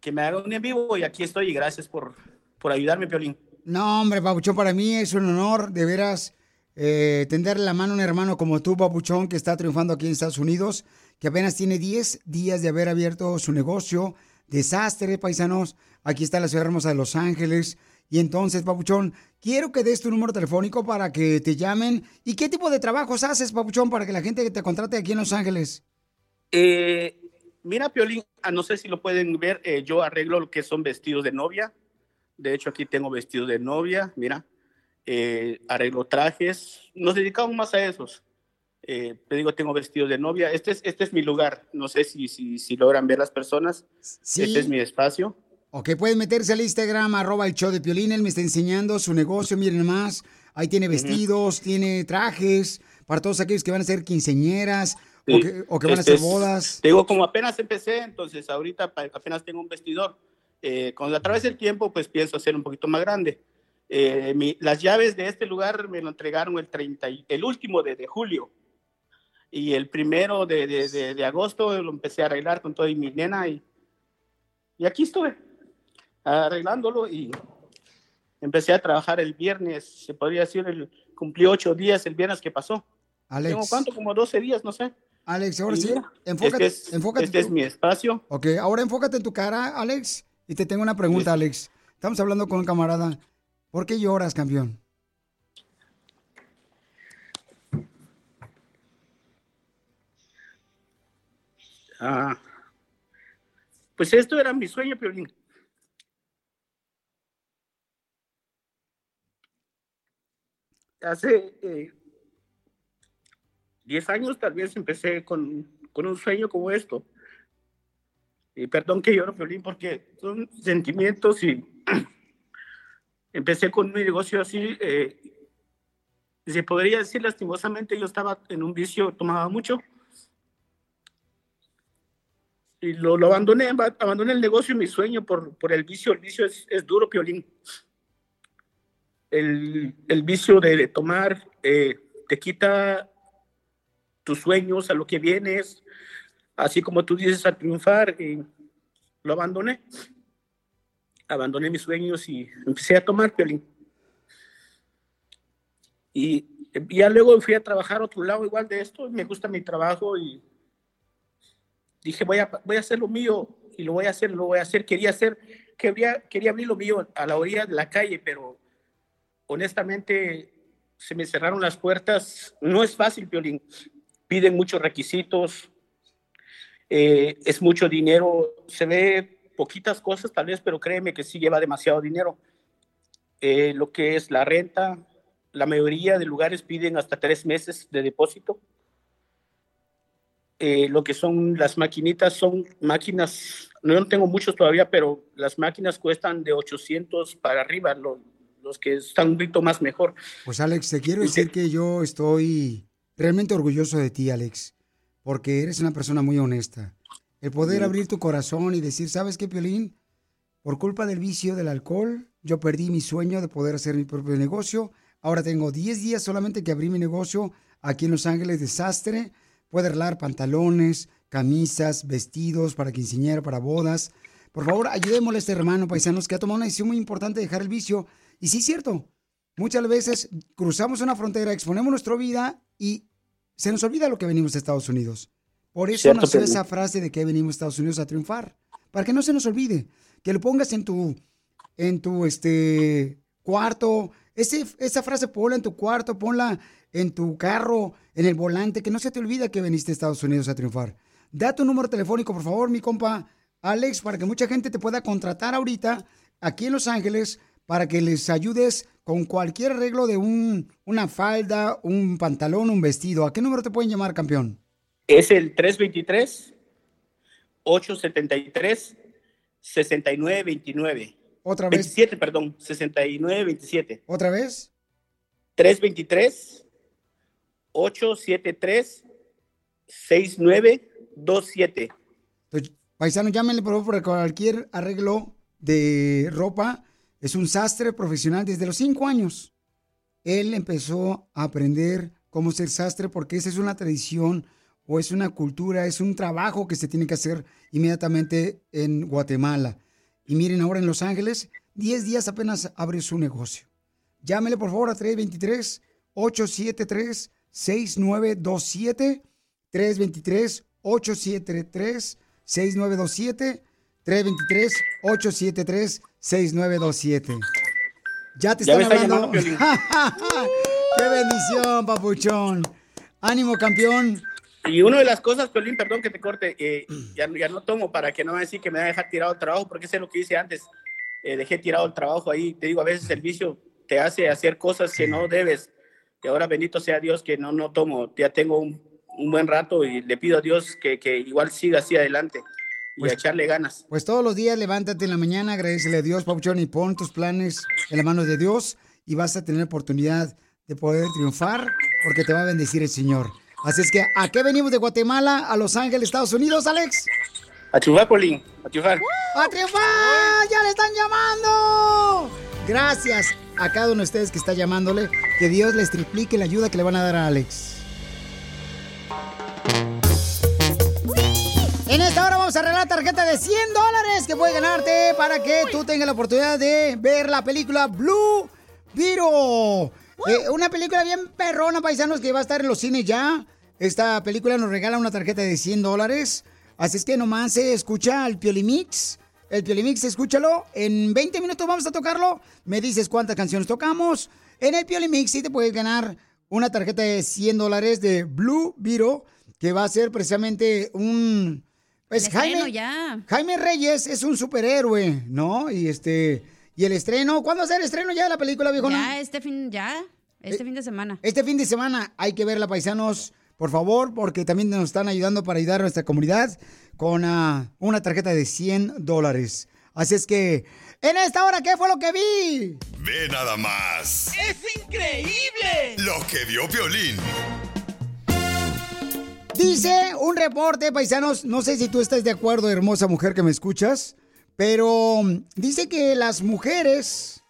que me haga un en vivo y aquí estoy y gracias por, por ayudarme, Piolín. No, hombre, Papuchón, para mí es un honor, de veras, eh, tenderle la mano a un hermano como tú, Papuchón, que está triunfando aquí en Estados Unidos, que apenas tiene 10 días de haber abierto su negocio. Desastre, paisanos. Aquí está la ciudad hermosa de Los Ángeles. Y entonces, Papuchón, quiero que des tu número telefónico para que te llamen. ¿Y qué tipo de trabajos haces, Papuchón, para que la gente te contrate aquí en Los Ángeles? Eh, mira, Piolín, ah, no sé si lo pueden ver, eh, yo arreglo lo que son vestidos de novia. De hecho, aquí tengo vestidos de novia, mira. Eh, arreglo trajes. Nos dedicamos más a esos. Eh, te digo, tengo vestidos de novia. Este es, este es mi lugar. No sé si, si, si logran ver las personas. Sí. Este es mi espacio. Ok, pueden meterse al Instagram, arroba el show de Piolín. Él me está enseñando su negocio, miren más. Ahí tiene vestidos, tiene trajes para todos aquellos que van a ser quinceñeras o Sí. que, o que van a hacer bodas. Te digo, como apenas empecé, entonces ahorita apenas tengo un vestidor. Eh, con a través del tiempo, pues pienso hacer un poquito más grande. Eh, mi- las llaves de este lugar me lo entregaron el 30, y- el último de, de julio. Y el primero de, de- de- agosto lo empecé a arreglar con todo y mi nena. Y, y aquí estuve arreglándolo y empecé a trabajar el viernes. Se podría decir, el, cumplí ocho días el viernes que pasó. Alex. Tengo cuánto, como 12 días, no sé. Alex, ahora sí, enfócate, este es, enfócate este es mi espacio. Ok, ahora enfócate en tu cara, Alex. Y te tengo una pregunta, Alex. Estamos hablando con un camarada. ¿Por qué lloras, campeón? Ah, pues esto era mi sueño, Piolín. Hace eh, 10 años tal vez empecé con, con un sueño como esto. Y perdón que lloro, Piolín, porque son sentimientos y <clears throat> empecé con un negocio así. eh, se podría decir lastimosamente, yo estaba en un vicio, tomaba mucho y lo, abandoné, aba- abandoné el negocio y mi sueño por, por el vicio. El vicio es, es duro, Piolín. El, el vicio de, de tomar eh, te quita tus sueños, a lo que vienes, así como tú dices, a triunfar. Y lo abandoné. Abandoné mis sueños y empecé a tomar, Piolín. Y ya luego fui a trabajar a otro lado igual de esto. Me gusta mi trabajo y dije, voy a, voy a hacer lo mío y lo voy a hacer, lo voy a hacer. Quería hacer, quería, quería abrir lo mío a la orilla de la calle, pero honestamente se me cerraron las puertas. No es fácil, Piolín. Piden muchos requisitos, eh, es mucho dinero, se ve poquitas cosas tal vez, pero créeme que sí lleva demasiado dinero. Eh, lo que es la renta, la mayoría de lugares piden hasta tres meses de depósito. Eh, lo que son las maquinitas son máquinas, no, tengo muchos todavía, pero las máquinas cuestan de 800 para arriba, lo- los que están un poquito más mejor. Pues Alex, te quiero decir que yo estoy realmente orgulloso de ti, Alex, porque eres una persona muy honesta. El poder abrir tu corazón y decir, ¿sabes qué, Piolín? Por culpa del vicio del alcohol, yo perdí mi sueño de poder hacer mi propio negocio. Ahora tengo 10 días solamente que abrí mi negocio aquí en Los Ángeles, desastre. Puede arreglar pantalones, camisas, vestidos para quinceañera, para bodas. Por favor, ayudémosle a este hermano paisanos que ha tomado una decisión muy importante de dejar el vicio. Y sí es cierto, muchas veces cruzamos una frontera, exponemos nuestra vida y se nos olvida lo que venimos de Estados Unidos. Por eso Cierto, nació esa frase de que venimos a Estados Unidos a triunfar. Para que no se nos olvide. Que lo pongas en tu, en tu este, cuarto. Ese, esa frase ponla en tu cuarto, ponla en tu carro, en el volante, que no se te olvida que veniste a Estados Unidos a triunfar. Da tu número telefónico, por favor, mi compa Alex, para que mucha gente te pueda contratar ahorita aquí en Los Ángeles para que les ayudes con cualquier arreglo de un, una falda, un pantalón, un vestido. ¿A qué número te pueden llamar, campeón? Es el 323-873-6929. Otra vez. 27, perdón, 6927. ¿Otra vez? 323-873-6927. Entonces, paisano, llámenle por favor por cualquier arreglo de ropa. Es un sastre profesional desde los cinco años. Él empezó a aprender cómo ser sastre porque esa es una tradición o es una cultura, es un trabajo que se tiene que hacer inmediatamente en Guatemala. Y miren, ahora en Los Ángeles, 10 días apenas abre su negocio. Llámele por favor a 323-873-6927. 323-873-6927. 323-873-6927. Ya te Ya están está hablando. <laughs> ¡Qué bendición, papuchón! ¡Ánimo, campeón! Y una de las cosas, Piolín, perdón que te corte, eh, ya, ya no tomo para que no me decir que me va a dejar tirado el trabajo, porque sé lo que hice antes. Eh, dejé tirado el trabajo ahí. Te digo, a veces el vicio te hace hacer cosas que no debes. Y ahora, bendito sea Dios, que no, no tomo. Ya tengo un, un buen rato y le pido a Dios que, que igual siga así adelante y Pues- a echarle ganas. Pues todos los días levántate en la mañana, agradecele a Dios, Papuchón, y pon tus planes en la mano de Dios y vas a tener oportunidad de poder triunfar porque te va a bendecir el Señor. Así es que, ¿a qué venimos de Guatemala a Los Ángeles, Estados Unidos, Alex? A triunfar, Piolín, a triunfar. ¡A triunfar! ¡Ya le están llamando! Gracias a cada uno de ustedes que está llamándole. Que Dios les triplique la ayuda que le van a dar a Alex. En esta hora vamos a arreglar tarjeta de 100 dólares que puede ganarte para que tú tengas la oportunidad de ver la película Blue Beetle. Eh, una película bien perrona, paisanos, que va a estar en los cines ya. Esta película nos regala una tarjeta de 100 dólares. Así es que nomás se escucha el Piolimix. El Piolimix, escúchalo. En 20 minutos vamos a tocarlo. Me dices cuántas canciones tocamos. En el Piolimix sí te puedes ganar una tarjeta de 100 dólares de Blue Beetle, que va a ser precisamente un... Pues El estreno Jaime, ya. Jaime Reyes es un superhéroe, ¿no? Y este... Y el estreno, ¿cuándo va a ser el estreno ya de la película, viejo? Ya, este fin, ya, este fin de semana. Este fin de semana hay que verla, paisanos, por favor, porque también nos están ayudando para ayudar a nuestra comunidad con ah, una tarjeta de 100 dólares. Así es que, en esta hora, ¿qué fue lo que vi? Ve nada más. ¡Es increíble! Lo que vio Piolín. Dice un reporte, paisanos, no sé si tú estás de acuerdo, hermosa mujer que me escuchas, pero mm, dice que las mujeres,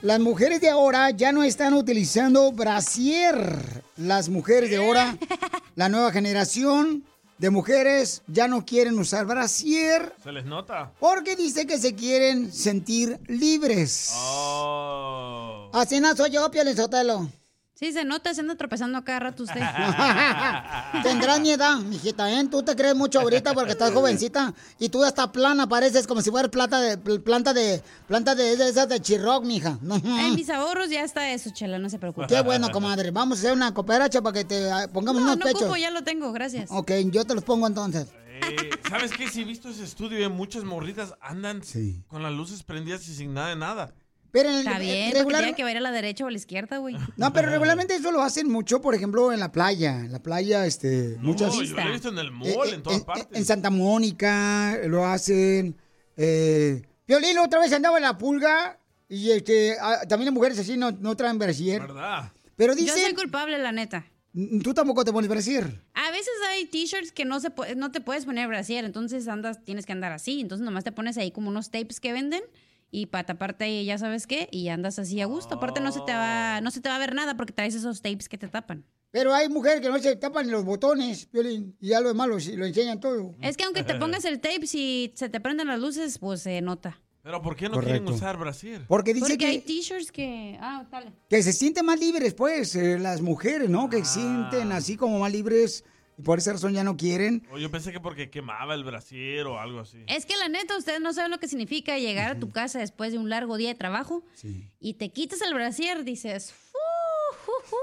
las mujeres de ahora ya no están utilizando brasier. Las mujeres de ahora, <laughs> la nueva generación de mujeres ya no quieren usar brasier Se les nota. porque dice que se quieren sentir libres. Oh. Así no soy yo, Piolín Sotelo. Sí, se nota, se anda tropezando a cada rato usted. <laughs> Tendrás mi edad, mijita, ¿eh? Tú te crees mucho ahorita porque estás <laughs> jovencita y tú hasta plana pareces como si fueras plata de, planta de, planta de, de esas de chirroc, mija. <laughs> En mis ahorros ya está eso, chela, no se preocupe. Qué bueno, comadre. Vamos a hacer una cooperacha para que te ah, pongamos No, unos no pechos. ocupo, ya lo tengo, gracias. Ok, yo te los pongo entonces. Eh, ¿Sabes qué? Si he visto ese estudio, muchas morritas andan con las luces prendidas y sin nada de nada. Pero en el- Está bien, regular- tiene que ir a la derecha o a la izquierda, güey. No, pero regularmente eso lo hacen mucho, por ejemplo, en la playa. En la playa, este, muchas... yo lo he visto en el mall, Eh, en todas eh, partes. En Santa Mónica lo hacen. Eh, Violín otra vez andaba en la pulga y este, también las mujeres así no, no traen brasier. ¿Verdad? Pero Yo soy dicen, culpable, la neta. tú tampoco te pones brasier. A veces hay t-shirts que no se no te puedes poner brasier, entonces andas, tienes que andar así. Entonces nomás te pones ahí como unos tapes que venden y para taparte ahí ya sabes qué y andas así a gusto. Aparte no se te va, no se te va a ver nada porque traes esos tapes que te tapan. Pero hay mujeres que no se tapan ni los botones, Piolín, y ya lo demás lo, lo enseñan todo. Es que aunque te <laughs> pongas el tape, si se te prenden las luces, pues se nota. Pero ¿por qué no Correcto. quieren usar brasier? Porque dice Porque que, hay t-shirts que... Ah, dale. que se sienten más libres, pues, eh, las mujeres, ¿no? Que se sienten así como más libres por esa razón ya no quieren. O yo pensé que porque quemaba el brasier o algo así. Es que la neta, ustedes no saben lo que significa llegar a tu casa después de un largo día de trabajo y te quitas el brasier, dices, "Fu, fu, fu".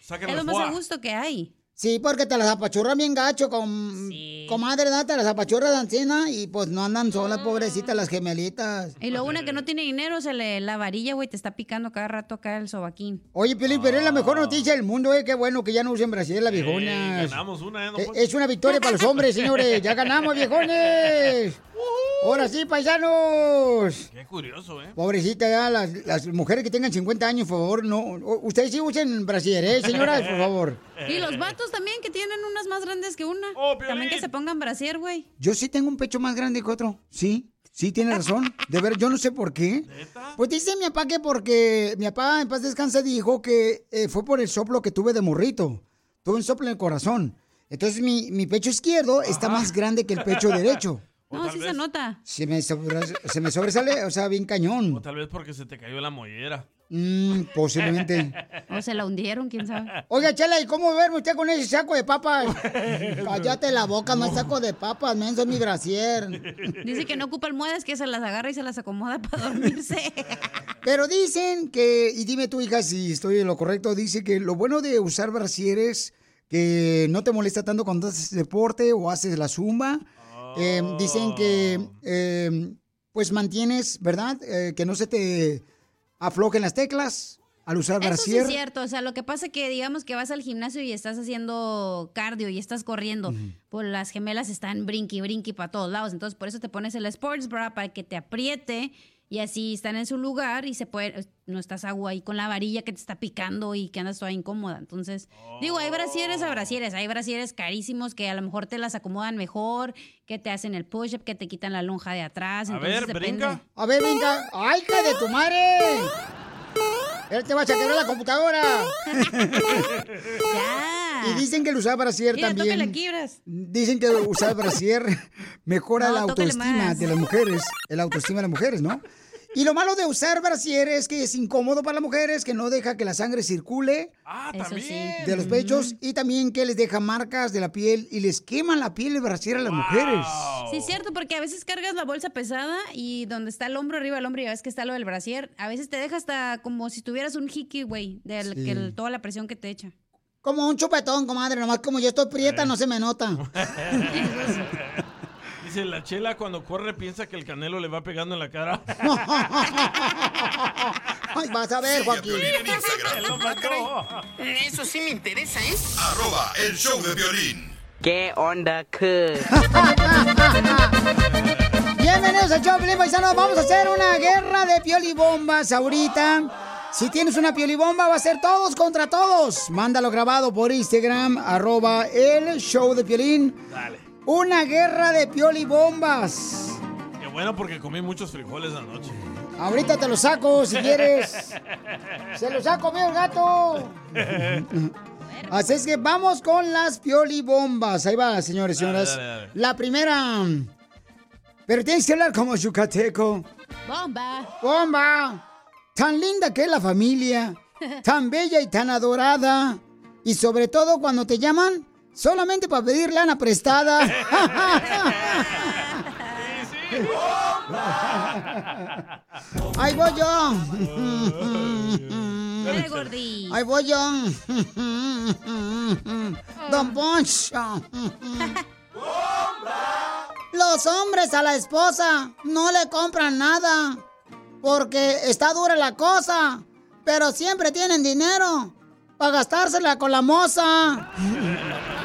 Sáquenlo es lo más a gusto que hay. Sí, porque te las apachurran bien gacho con comadre, ¿no? Te las apachurran de encina y pues no andan solas, pobrecitas, las gemelitas. Y lo una que no tiene dinero, se le la varilla, güey, te está picando cada rato acá el sobaquín. Oye, Piolín, pero es la mejor noticia del mundo, eh. Qué bueno que ya no usen brasier las Eh, viejonas. ganamos una, ¿eh? Eh, Poncho? Es una victoria para los hombres, señores. Ya ganamos, viejones. Ahora sí, paisanos. Qué curioso, ¿eh? Pobrecita, ya, las, las mujeres que tengan 50 años, por favor, no. Ustedes sí usen brasier, ¿eh, señoras? Por favor. Y los vatos también que tienen unas más grandes que una. también que se pongan brasier, güey. Yo sí tengo un pecho más grande que otro. Sí, sí, tiene razón. De ver, yo no sé por qué. Pues dice mi papá que porque mi papá en paz descansa dijo que eh, fue por el soplo que tuve de morrito. Tuve un soplo en el corazón. Entonces mi, mi pecho izquierdo está más grande que el pecho derecho. <laughs> No, sí se nota. Se me, sobre- se me sobresale, o sea, bien cañón. O tal vez porque se te cayó la mollera. Mm, posiblemente. <laughs> O se la hundieron, quién sabe. Oiga, Chela, ¿y cómo verme usted con ese saco de papas? <laughs> Cállate la boca, no es saco de papas, menso, es mi brasier. Dice que no ocupa almohadas, que se las agarra y se las acomoda para dormirse. <laughs> Pero dicen que, y dime tú, hija, si estoy en lo correcto, dice que lo bueno de usar brasieres que no te molesta tanto cuando haces deporte o haces la zumba. Eh, dicen que, eh, pues mantienes, ¿verdad? Eh, que no se te aflojen las teclas al usar Eso sí es cierto, o sea, lo que pasa es que digamos que vas al gimnasio y estás haciendo cardio y estás corriendo, pues las gemelas están brinqui, brinqui para todos lados, entonces por eso te pones el sports bra para que te apriete y así están en su lugar y se puede, no estás agua ahí con la varilla que te está picando y que andas toda incómoda, entonces digo, hay brasieres a brasieres, hay brasieres carísimos que a lo mejor te las acomodan mejor, que te hacen el push-up, que te quitan la lonja de atrás, entonces depende. A ver, brinca. ¡Ay, hija de tu madre! Él te va a quebrar la computadora. <laughs> ya. Y dicen que el usar brasier Mira, también. tócale quibras. Dicen que usar brasier <laughs> mejora No, la autoestima más. de las mujeres. El autoestima de las mujeres, ¿no? Y lo malo de usar brasier es que es incómodo para las mujeres, que no deja que la sangre circule Ah, Eso sí. de los pechos y también que les deja marcas de la piel y les queman la piel el brasier a las mujeres. Sí, es cierto, porque a veces cargas la bolsa pesada y donde está el hombro arriba del hombro y ya ves que está lo del brasier, a veces te deja hasta como si tuvieras un hickey, güey, de Sí. que el- toda la presión que te echa. Como un chupetón, comadre, nomás como yo estoy prieta, no se me nota. <laughs> <laughs> Dice, la chela cuando corre piensa que el canelo le va pegando en la cara. <laughs> Ay, vas a ver, Joaquín. Mató. Eso sí me interesa, ¿eh? Arroba el show de violín. ¿Qué onda, que? Bienvenidos al show, Pelín Paisanos. Vamos a hacer una guerra de piolibombas ahorita. Si tienes una piolibomba, va a ser todos contra todos. Mándalo grabado por Instagram, arroba el show de Piolín. Dale. Una guerra de piolibombas. Qué bueno porque comí muchos frijoles anoche. Ahorita te lo saco si quieres. <laughs> Se los ha comido el gato. <laughs> Así es que vamos con las piolibombas. Ahí va, señores y Dale, señoras. dale, dale. La primera. Pero tienes que hablar como yucateco. ¡Bomba! ¡Bomba! Tan linda que es la familia. Tan bella y tan adorada. Y sobre todo cuando te llaman solamente para pedir lana prestada. <laughs> <laughs> Ahí voy yo. Ahí voy yo. Don Poncho. Los hombres a la esposa no le compran nada porque está dura la cosa, pero siempre tienen dinero para gastársela con la moza.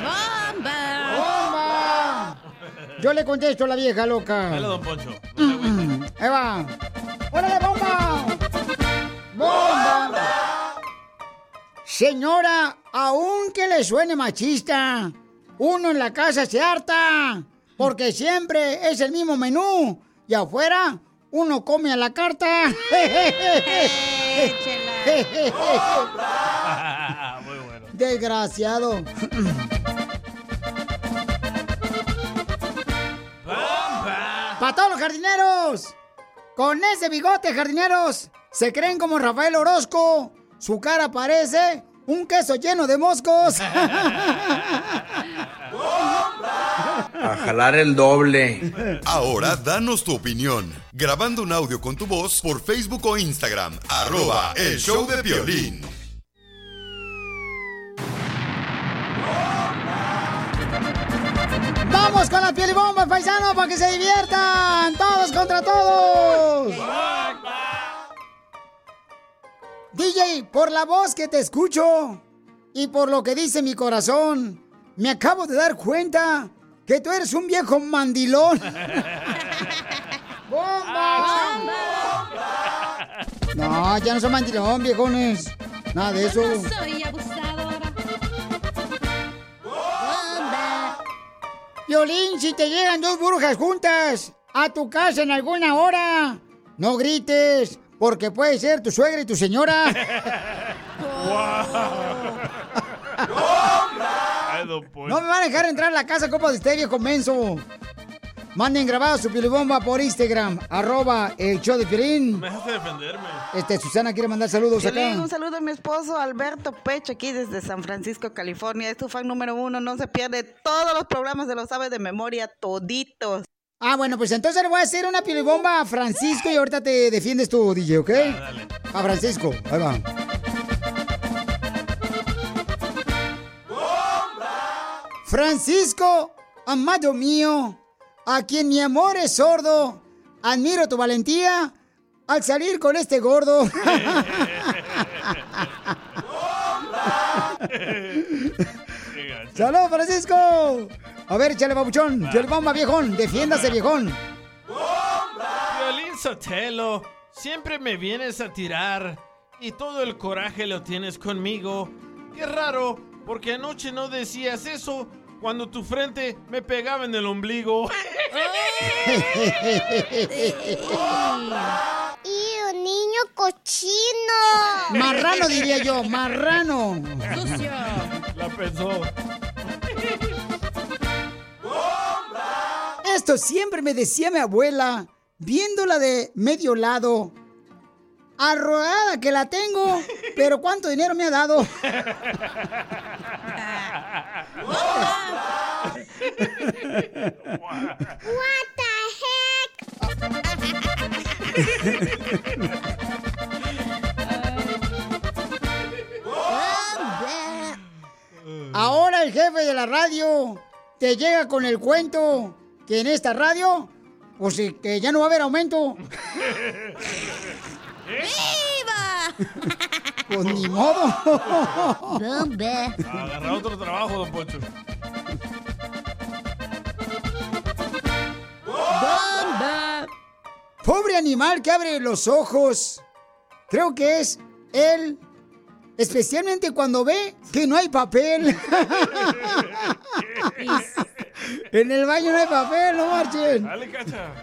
¡Bomba! ¡Bomba! Yo le contesto a la vieja loca. Dale, don Poncho. Ahí va. ¡Órale, bomba! ¡Bomba! Señora, aunque le suene machista, uno en la casa se harta, porque siempre es el mismo menú. Y afuera, uno come a la carta. <laughs> <laughs> Muy bueno. Desgraciado. <clears throat> Para todos los jardineros. Con ese bigote, jardineros, se creen como Rafael Orozco. Su cara parece un queso lleno de moscos. <laughs> A jalar el doble. Ahora danos tu opinión. Grabando un audio con tu voz por Facebook o Instagram. Arroba el show de violín. ¡Vamos con la piel y bomba, paisano, para que se diviertan! ¡Todos contra todos! DJ, por la voz que te escucho y por lo que dice mi corazón, me acabo de dar cuenta que tú eres un viejo mandilón. <laughs> ¡Bomba! No, ya no soy mandilón, viejones. Nada de eso. Soy abusadora. Violín, si te llegan dos brujas juntas a tu casa en alguna hora, no grites, porque puede ser tu suegra y tu señora. <laughs> <laughs> don Poncho. No me van a dejar entrar a la casa copa de este viejo menso. Manden grabado su pilibomba por Instagram, arroba el show de Piolín. Me dejaste defenderme. Este, Susana quiere mandar saludos Piolín, acá. un saludo a mi esposo Alberto Pecho, aquí desde San Francisco, California. Es tu fan número uno, no se pierde todos los programas, se lo sabe de memoria, toditos. Ah, bueno, pues entonces le voy a hacer una pilibomba a Francisco y ahorita te defiendes tú, DJ, ¿ok? A Francisco, ahí va. Francisco, amado mío, a quien mi amor es sordo, admiro tu valentía al salir con este gordo. ¡Saludos, Francisco! A ver, échale, babuchón. bomba, viejón. Defiéndase, viejón. Violín Sotelo, siempre me vienes a tirar y todo el coraje lo tienes conmigo. Qué raro, porque anoche no decías eso cuando tu frente me pegaba en el ombligo. <laughs> ¡Y un niño cochino! Marrano, diría yo, marrano. Sucio. La pensó. Esto siempre me decía mi abuela, viéndola de medio lado. Arrodada que la tengo, pero ¿cuánto dinero me ha dado? What the heck? Ahora el jefe de la radio te llega con el cuento que en esta radio, pues que ya no va a haber aumento. ¡Viva! Pues ni modo. Agarra otro trabajo, don Poncho. ¡Bomba! Pobre animal que abre los ojos. Creo que es él. Especialmente cuando ve que no hay papel. <laughs> en el baño no hay papel, no marchen. Dale, cacha.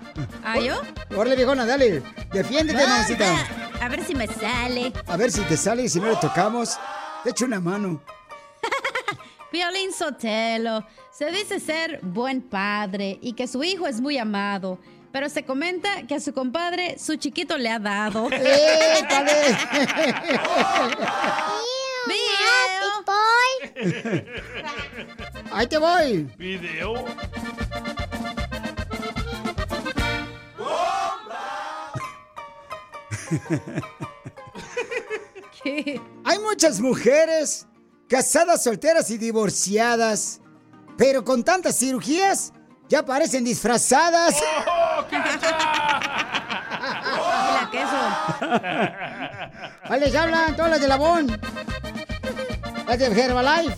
¿Ah, yo? Órale, viejona, dale. Defiéndete, mamacita. A ver si me sale. A ver si te sale y si no le tocamos, te echo una mano. <laughs> Violín Sotelo se dice ser buen padre y que su hijo es muy amado, pero se comenta que a su compadre su chiquito le ha dado. <laughs> ¡Épale! ¡Video! Ahí te voy. Video. ¿Qué? Hay muchas mujeres casadas, solteras y divorciadas, pero con tantas cirugías ya parecen disfrazadas. <laughs> la queso. Ahí les hablan todas las de Labón. Las de Herbalife.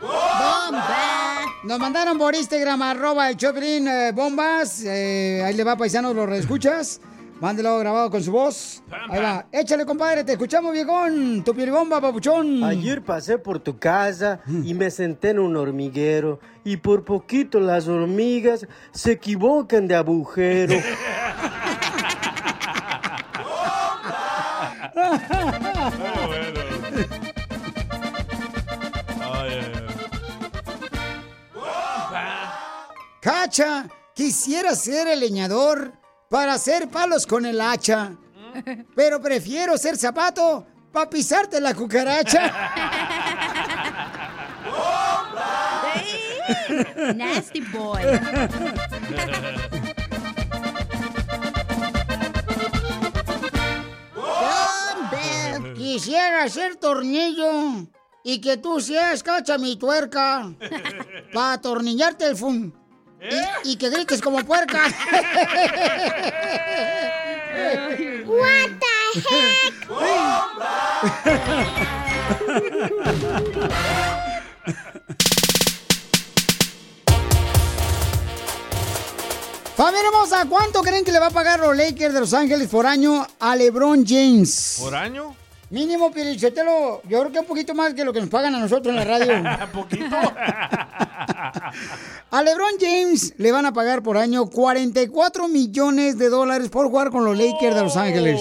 ¡Bomba! Nos mandaron por Instagram, arroba el Choplin eh, bombas. Eh, ahí le va, paisanos, los reescuchas. Mándelo grabado con su voz. Ahí va. Échale, compadre, te escuchamos, viejón. Tu piribomba, papuchón. Ayer pasé por tu casa y me senté en un hormiguero y por poquito las hormigas se equivocan de agujero. Cacha, quisiera ser el leñador para hacer palos con el hacha. Pero prefiero ser zapato para pisarte la cucaracha. <laughs> Nasty boy. Quisiera ser tornillo y que tú seas cacha mi tuerca para atornillarte el fun. Y, y que grites como puerca. What the heck? Familia hermosa, ¿cuánto creen que le va a pagar los Lakers de Los Ángeles por año a LeBron James? ¿Por año? Mínimo, Pielichotelo, yo creo que un poquito más que lo que nos pagan a nosotros en la radio. <laughs> ¿Poquito? <laughs> A LeBron James le van a pagar por año 44 millones de dólares por jugar con los Lakers de Los Ángeles.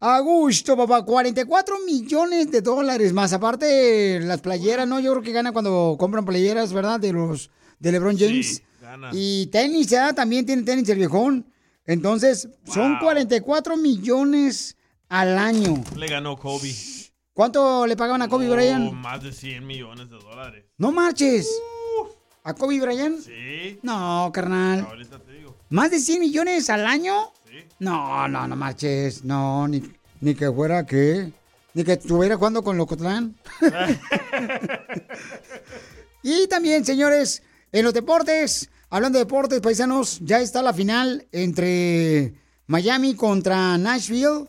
A gusto, papá. 44 millones de dólares más. Aparte, las playeras, ¿no? Yo creo que gana cuando compran playeras, ¿verdad? De los de LeBron James. gana. Y tenis, ya también tiene tenis el viejón. Entonces, son 44 millones al año. Le ganó Kobe. ¿Cuánto le pagaban a Kobe Oh, Bryant? más de 100 millones de dólares. No marches. ¿A Kobe Bryant? Sí. No, carnal. Ahorita te digo. ¿Más de 100 millones al año? No, no, no marches. No, ni, ni que fuera qué. Ni que estuviera jugando con Locotlán. <laughs> y también, señores, en los deportes, hablando de deportes, paisanos, ya está la final entre Miami contra Nashville.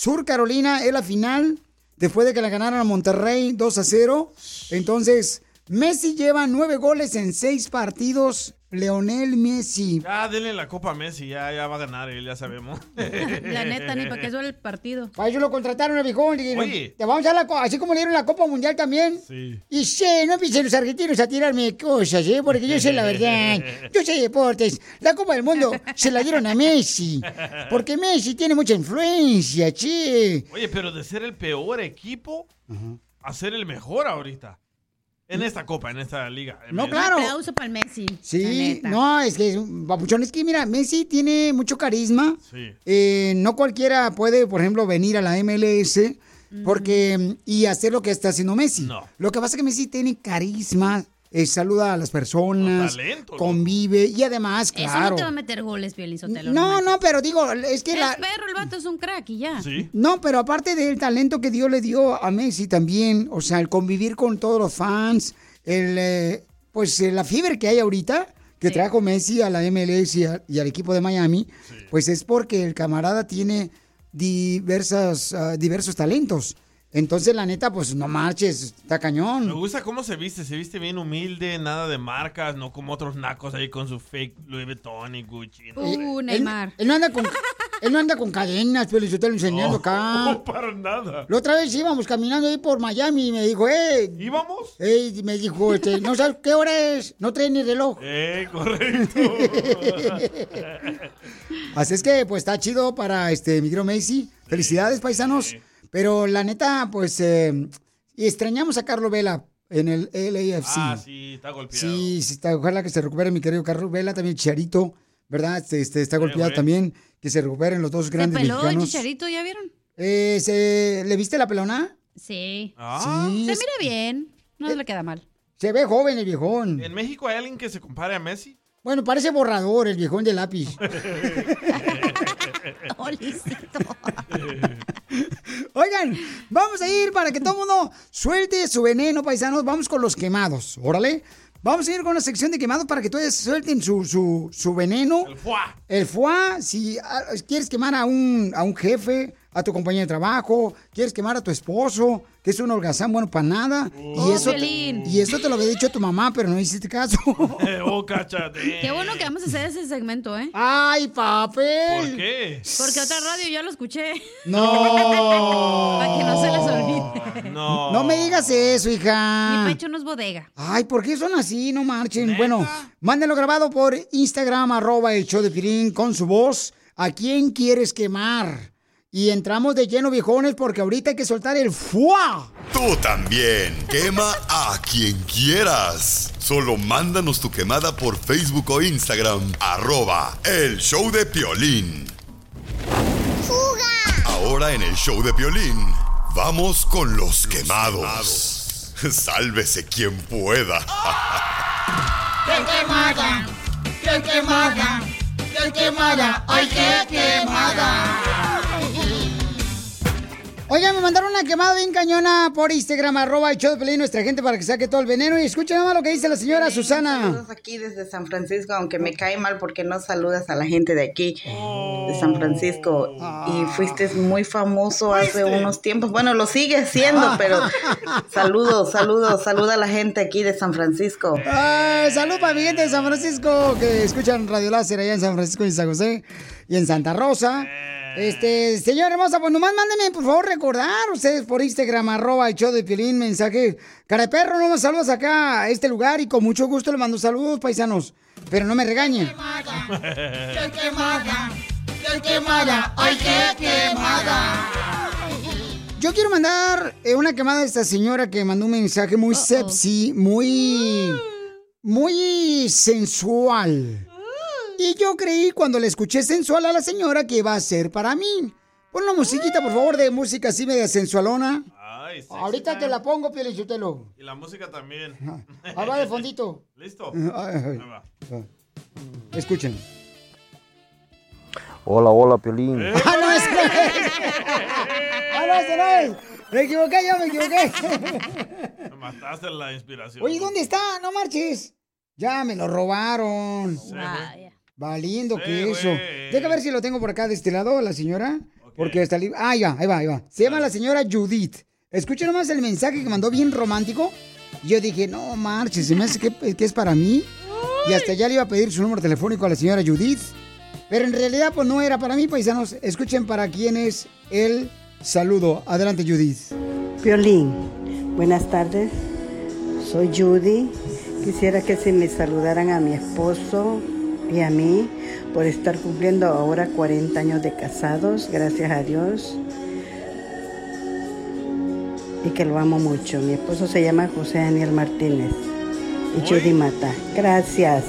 Sur Carolina es la final después de que la ganaron a Monterrey 2 a 0. Entonces, Messi lleva nueve goles en seis partidos. Leonel Messi. Ya, denle la copa a Messi, ya, ya va a ganar él, ya sabemos. <laughs> La neta, ni para qué suele el partido. Para eso lo contrataron le dijeron, Oye. Te vamos a dar la así como le dieron la Copa Mundial también. Sí. Y sí, no empiecen los argentinos a tirarme cosas, ¿eh? Porque yo sé la verdad. Yo sé deportes. La Copa del Mundo se la dieron a Messi. Porque Messi tiene mucha influencia, che. Oye, pero de ser el peor equipo a ser el mejor ahorita. En esta copa, en esta liga. No, claro. Un aplauso para el Messi. Sí, no, es que es un papuchón. Es que mira, Messi tiene mucho carisma. Sí. Eh, no cualquiera puede, por ejemplo, venir a la MLS porque y hacer lo que está haciendo Messi. No. Lo que pasa es que Messi tiene carisma, eh, saluda a las personas, talento, convive y además, Eso claro. no te va a meter goles, Piolín Sotelo. No, no, pero digo, es que Es la... perro, el vato es un crack y ya. No, pero aparte del talento que Dios le dio a Messi también, o sea, el convivir con todos los fans, el, eh, pues eh, la fiebre que hay ahorita, que trajo Messi a la MLS y, a- y al equipo de Miami, pues es porque el camarada tiene diversas, ah, diversos talentos. Entonces, la neta, pues no marches, está Me cañón. gusta cómo se viste, se viste bien humilde, nada de marcas, no como otros nacos ahí con su fake Louis Vuitton y Gucci. no. Uh, Él, Neymar. él no anda con, él no anda con cadenas, pero yo te lo enseñando acá. <laughs> No, para nada. La otra vez íbamos caminando ahí por Miami y me dijo, eh. ¿Íbamos? Eh, y me dijo, este, no sabes qué hora es, no trae ni reloj. <laughs> Eh, correcto. Así es que, pues, está chido para este mi querido Macy. Felicidades, paisanos. Pero la neta, pues, eh, y extrañamos a Carlos Vela en el LAFC. Ah, sí, está golpeado. Sí, sí, está, ojalá que se recupere mi querido Carlos Vela, también Chicharito, ¿verdad? Este, este, está golpeado también, que se recuperen los dos Se grandes peló el mexicanos. chicharito, ¿ya vieron? Eh, se- ¿Le viste la pelona? Sí. Ah. Sí, Se es- mira bien. No le queda mal. Se ve joven el viejón. ¿En México hay alguien que se compare a Messi? Bueno, parece borrador el viejón de lápiz. <laughs> <laughs> <laughs> Oigan, vamos a ir para que todo el mundo suelte su veneno, paisanos. Vamos con los quemados, órale. Vamos a ir con una sección de quemados para que todos suelten su, su, su veneno. El fuá. El foie, si ah, quieres quemar a un, a un jefe, a tu compañero de trabajo, quieres quemar a tu esposo, que es un holgazán bueno para nada. y, Oh, eso te, y eso te lo había dicho tu mamá, pero no hiciste caso. <laughs> oh, cáchate. Qué bueno que vamos a hacer ese segmento, ¿eh? ¡Ay, papel! ¿Por qué? Porque otra radio ya lo escuché. No. <laughs> Para que no se les olvide. No. No me digas eso, hija. Mi pecho no es bodega. Ay, ¿por qué son así? No marchen. Bueno, mándenlo grabado por Instagram, arroba el show de Pirín, con su voz. ¿A quién quieres quemar? Y entramos de lleno, viejones, porque ahorita hay que soltar el fuá. Tú también. Quema a quien quieras. Solo mándanos tu quemada por Facebook o Instagram. Arroba el show de Piolín. Ahora en el show de Piolín. Vamos con los quemados. Sálvese quien pueda. ¡Qué quemada! ¡Qué quemada! ¡Qué quemada! ¡Ay, qué quemada! Oigan, me mandaron una quemada bien cañona por Instagram, arroba el show de Piolín, nuestra gente, para que saque todo el veneno. Y escuchen nada más lo que dice la señora Susana. Saludos aquí desde San Francisco, aunque me cae mal porque no saludas a la gente de aquí, de San Francisco. Y fuiste muy famoso hace unos tiempos. Bueno, lo sigues siendo, pero saludos, saludos, saluda a la gente aquí de San Francisco. Ay, salud para mi gente de San Francisco que escuchan Radio Láser allá en San Francisco y San José y en Santa Rosa. Este, señora hermosa, pues nomás mándenme, por favor, recordar ustedes por Instagram, arroba el show de Piolín, mensaje. Cara de perro, nomás saludos acá a este lugar y con mucho gusto le mando saludos, paisanos. Pero no me regañen. ¡Qué quemada! ¡Qué quemada! ¡Ay, qué quemada! Yo quiero mandar eh, una quemada a esta señora que mandó un mensaje muy sexy, muy, muy sensual. Y yo creí cuando le escuché sensual a la señora que iba a ser para mí. Pon una musiquita, por favor, de música así media sensualona. Ay, sexy Ahorita te la pongo, Pielichotelo. Y la música también. Ahí va de fondito. <laughs> ¿Listo? Ay, ay. Ahí va. Escuchen. Hola, hola, Piolín. <laughs> ¡Ah, no, es! ¡Ah, no, ese no es! Me equivoqué, yo me equivoqué. <laughs> Me mataste la inspiración. Oye, ¿dónde está? No marches. Ya me lo robaron. Vaya. Valiendo Sí, que eso. Deja ver si lo tengo por acá de este lado, la señora. Porque está libre. Ah, ya, ahí va, ahí va. Se llama la señora Judith. Escucha nomás el mensaje que mandó bien romántico. Y Yo dije, no marches, se me hace que, que es para mí. Y hasta ya le iba a pedir su número telefónico a la señora Judith. Pero en realidad, pues no era para mí, paisanos. Escuchen para quién es el saludo. Adelante, Judith. Violín, buenas tardes. Soy Judy. Quisiera que se me saludaran a mi esposo y a mí por estar cumpliendo ahora 40 años de casados, gracias a Dios. Y que lo amo mucho. Mi esposo se llama José Daniel Martínez y Judy Mata. Gracias.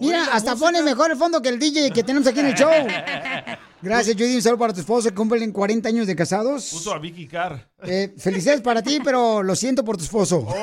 Mira, hasta pone mejor el fondo que el DJ que tenemos aquí en el show. Gracias, Judy. Un saludo para tu esposo que cumplen 40 años de casados. Puso a Vicky Carr. Eh, felicidades para ti, pero lo siento por tu esposo. <laughs>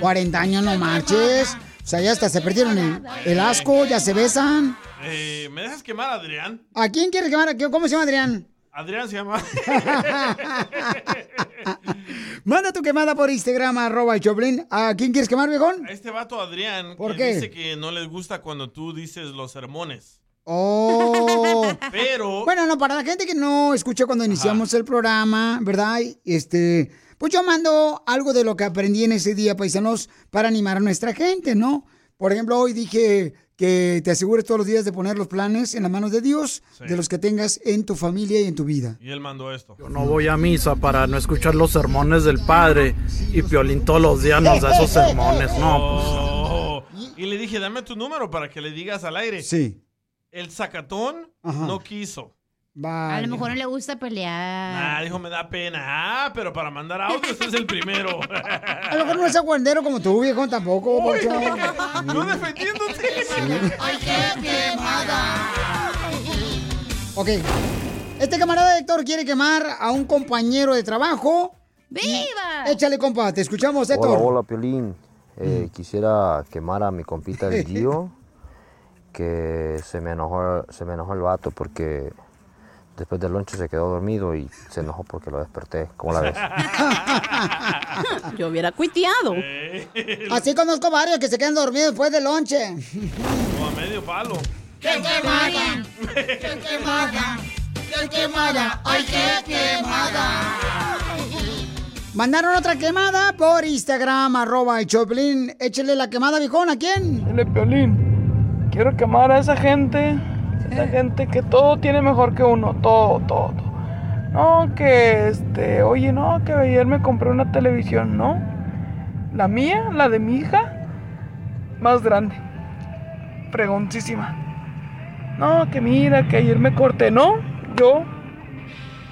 40 años, no marches. O sea, ya hasta se perdieron el, el asco, ya se besan. Eh, ¿Me dejas quemar Adrián? ¿A quién quieres quemar? ¿Cómo se llama Adrián? Adrián se llama. <laughs> Manda tu quemada por Instagram, arroba el Choplin. ¿A quién quieres quemar, viejón? A este vato Adrián ¿Por que qué? dice que no les gusta cuando tú dices los sermones. Oh. <laughs> Pero Bueno, no, para la gente que no escuchó cuando iniciamos el programa, ¿verdad? Este, pues yo mando algo de lo que aprendí en ese día, paisanos, para animar a nuestra gente, ¿no? Por ejemplo, hoy dije que te asegures todos los días de poner los planes en las manos de Dios, Sí. de los que tengas en tu familia y en tu vida. Y él mandó esto. No voy a misa para no escuchar los sermones del padre y Piolín todos los días nos da esos sermones, no. Oh. Y le dije, dame tu número para que le digas al aire. Sí. El sacatón Ajá. no quiso. A lo mejor no le gusta pelear. Ah, dijo, me da pena. Ah, pero para mandar audios es el primero. A lo mejor no es aguandero como tú, viejo, tampoco, Poncho. No defendiéndote. ¡Ay, qué quemada! Ok. Este camarada Héctor quiere quemar a un compañero de trabajo. ¡Viva! Échale, compa, te escuchamos, Héctor. Hola, hola, Piolín. Eh, quisiera quemar a mi compita el <laughs> Gio, que se me enojó, se me enojó el vato porque después del lonche se quedó dormido y se enojó porque lo desperté. ¿Cómo la ves? <laughs> Yo hubiera cuiteado. Así conozco varios que se quedan dormidos después del lonche. O a medio palo. ¡Qué quemada! ¡Qué quemada! qué quemada, ay, qué quemada. Mandaron otra quemada por Instagram, arroba el Choplin. Échele la quemada, viejón, ¿a quién? Dile, Piolín, quiero quemar a esa gente, esa gente que todo tiene mejor que uno, todo, todo. todo. No, que este, oye, no, que ayer me compré una televisión, ¿no? La mía, la de mi hija, más grande, preguntísima. No, que mira, que ayer me corté, ¿no? Yo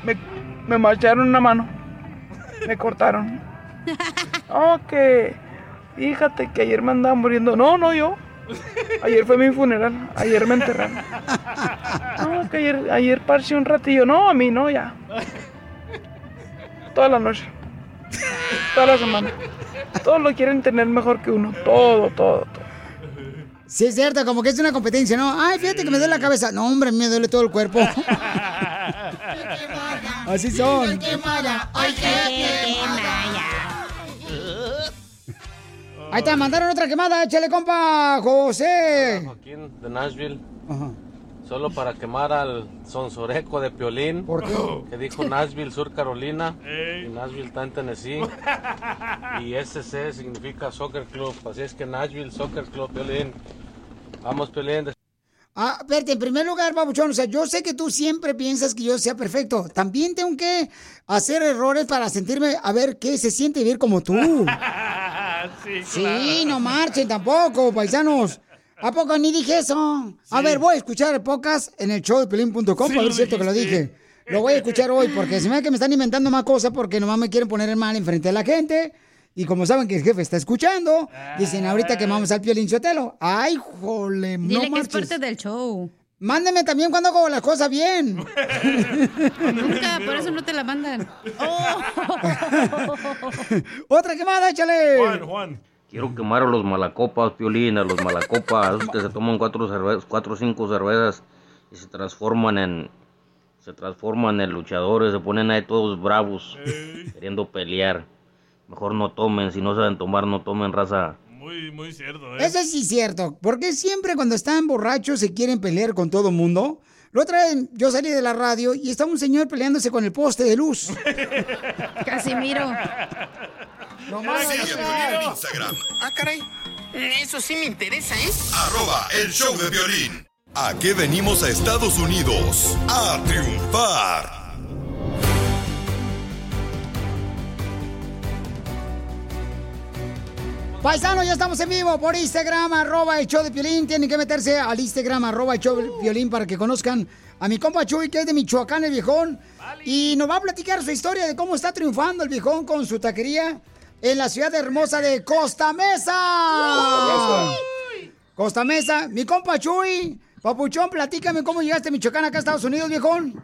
me, me marcharon una mano, me cortaron. <laughs> No, que fíjate que ayer me andaba muriendo. No, no, yo. Ayer fue mi funeral, ayer me enterraron. No, que ayer, ayer parché un ratillo. No, a mí no, ya. Toda la noche. Toda la semana. Todos lo quieren tener mejor que uno. Todo, todo, todo. Sí, es cierto, como que es una competencia, ¿no? Ay, fíjate que me duele la cabeza. No, hombre, me duele todo el cuerpo. <laughs> Así son. Ay, qué. Ahí te mandaron otra quemada, échale, compa, José. Joaquín de Nashville. Solo para quemar al sonsoreco de Piolín. ¿Por qué? Que dijo Nashville, Sur Carolina. Y Nashville está en Tennessee. Y SC significa Soccer Club. Así es que Nashville Soccer Club, Piolín. Vamos, Piolín. Ah, espérate, en primer lugar, babuchón, o sea, yo sé que tú siempre piensas que yo sea perfecto. También tengo que hacer errores para sentirme, a ver qué se siente vivir como tú. <laughs> sí, Sí, no marchen tampoco, paisanos. ¿A poco ni dije eso? A ver, voy a escuchar el podcast en el show de pelín.com Sí, para ver si es cierto que lo dije. Lo voy a escuchar hoy porque se me ve que me están inventando más cosas porque nomás me quieren poner el mal enfrente de la gente. Y como saben que el jefe está escuchando, dicen ahorita que vamos al Piolín Sotelo. Ay, jole, no Dile que es parte del show. Mándeme también cuando hago las cosas bien. <laughs> Nunca, por eso no te la mandan. <laughs> Otra quemada, échale. Juan, Juan. Quiero quemar a los malacopas, Piolín, a los malacopas, esos <laughs> que se toman cuatro cervezas, cuatro o cinco cervezas y se transforman en, se transforman en luchadores, se ponen ahí todos bravos, queriendo pelear. Mejor no tomen, si no saben tomar, no tomen raza. Muy, muy cierto, ¿eh? Eso sí es cierto. Porque siempre cuando están borrachos se quieren pelear con todo mundo. La otra vez yo salí de la radio y estaba un señor peleándose con el poste de luz. <laughs> Casimiro. No Piolín en Instagram, Ah, caray. Eso sí me interesa, ¿eh? arroba el show de violín. ¿A qué venimos a Estados Unidos? A triunfar. Paisano, ya estamos en vivo por Instagram, arroba el show de Piolín. Tienen que meterse al Instagram, arroba el show de Piolín para que conozcan a mi compa Chuy, que es de Michoacán, el viejón. Y nos va a platicar su historia de cómo está triunfando el viejón con su taquería en la ciudad hermosa de Costa Mesa. Costa Mesa, mi compa Chuy. Papuchón, platícame cómo llegaste a Michoacán acá a Estados Unidos, viejón.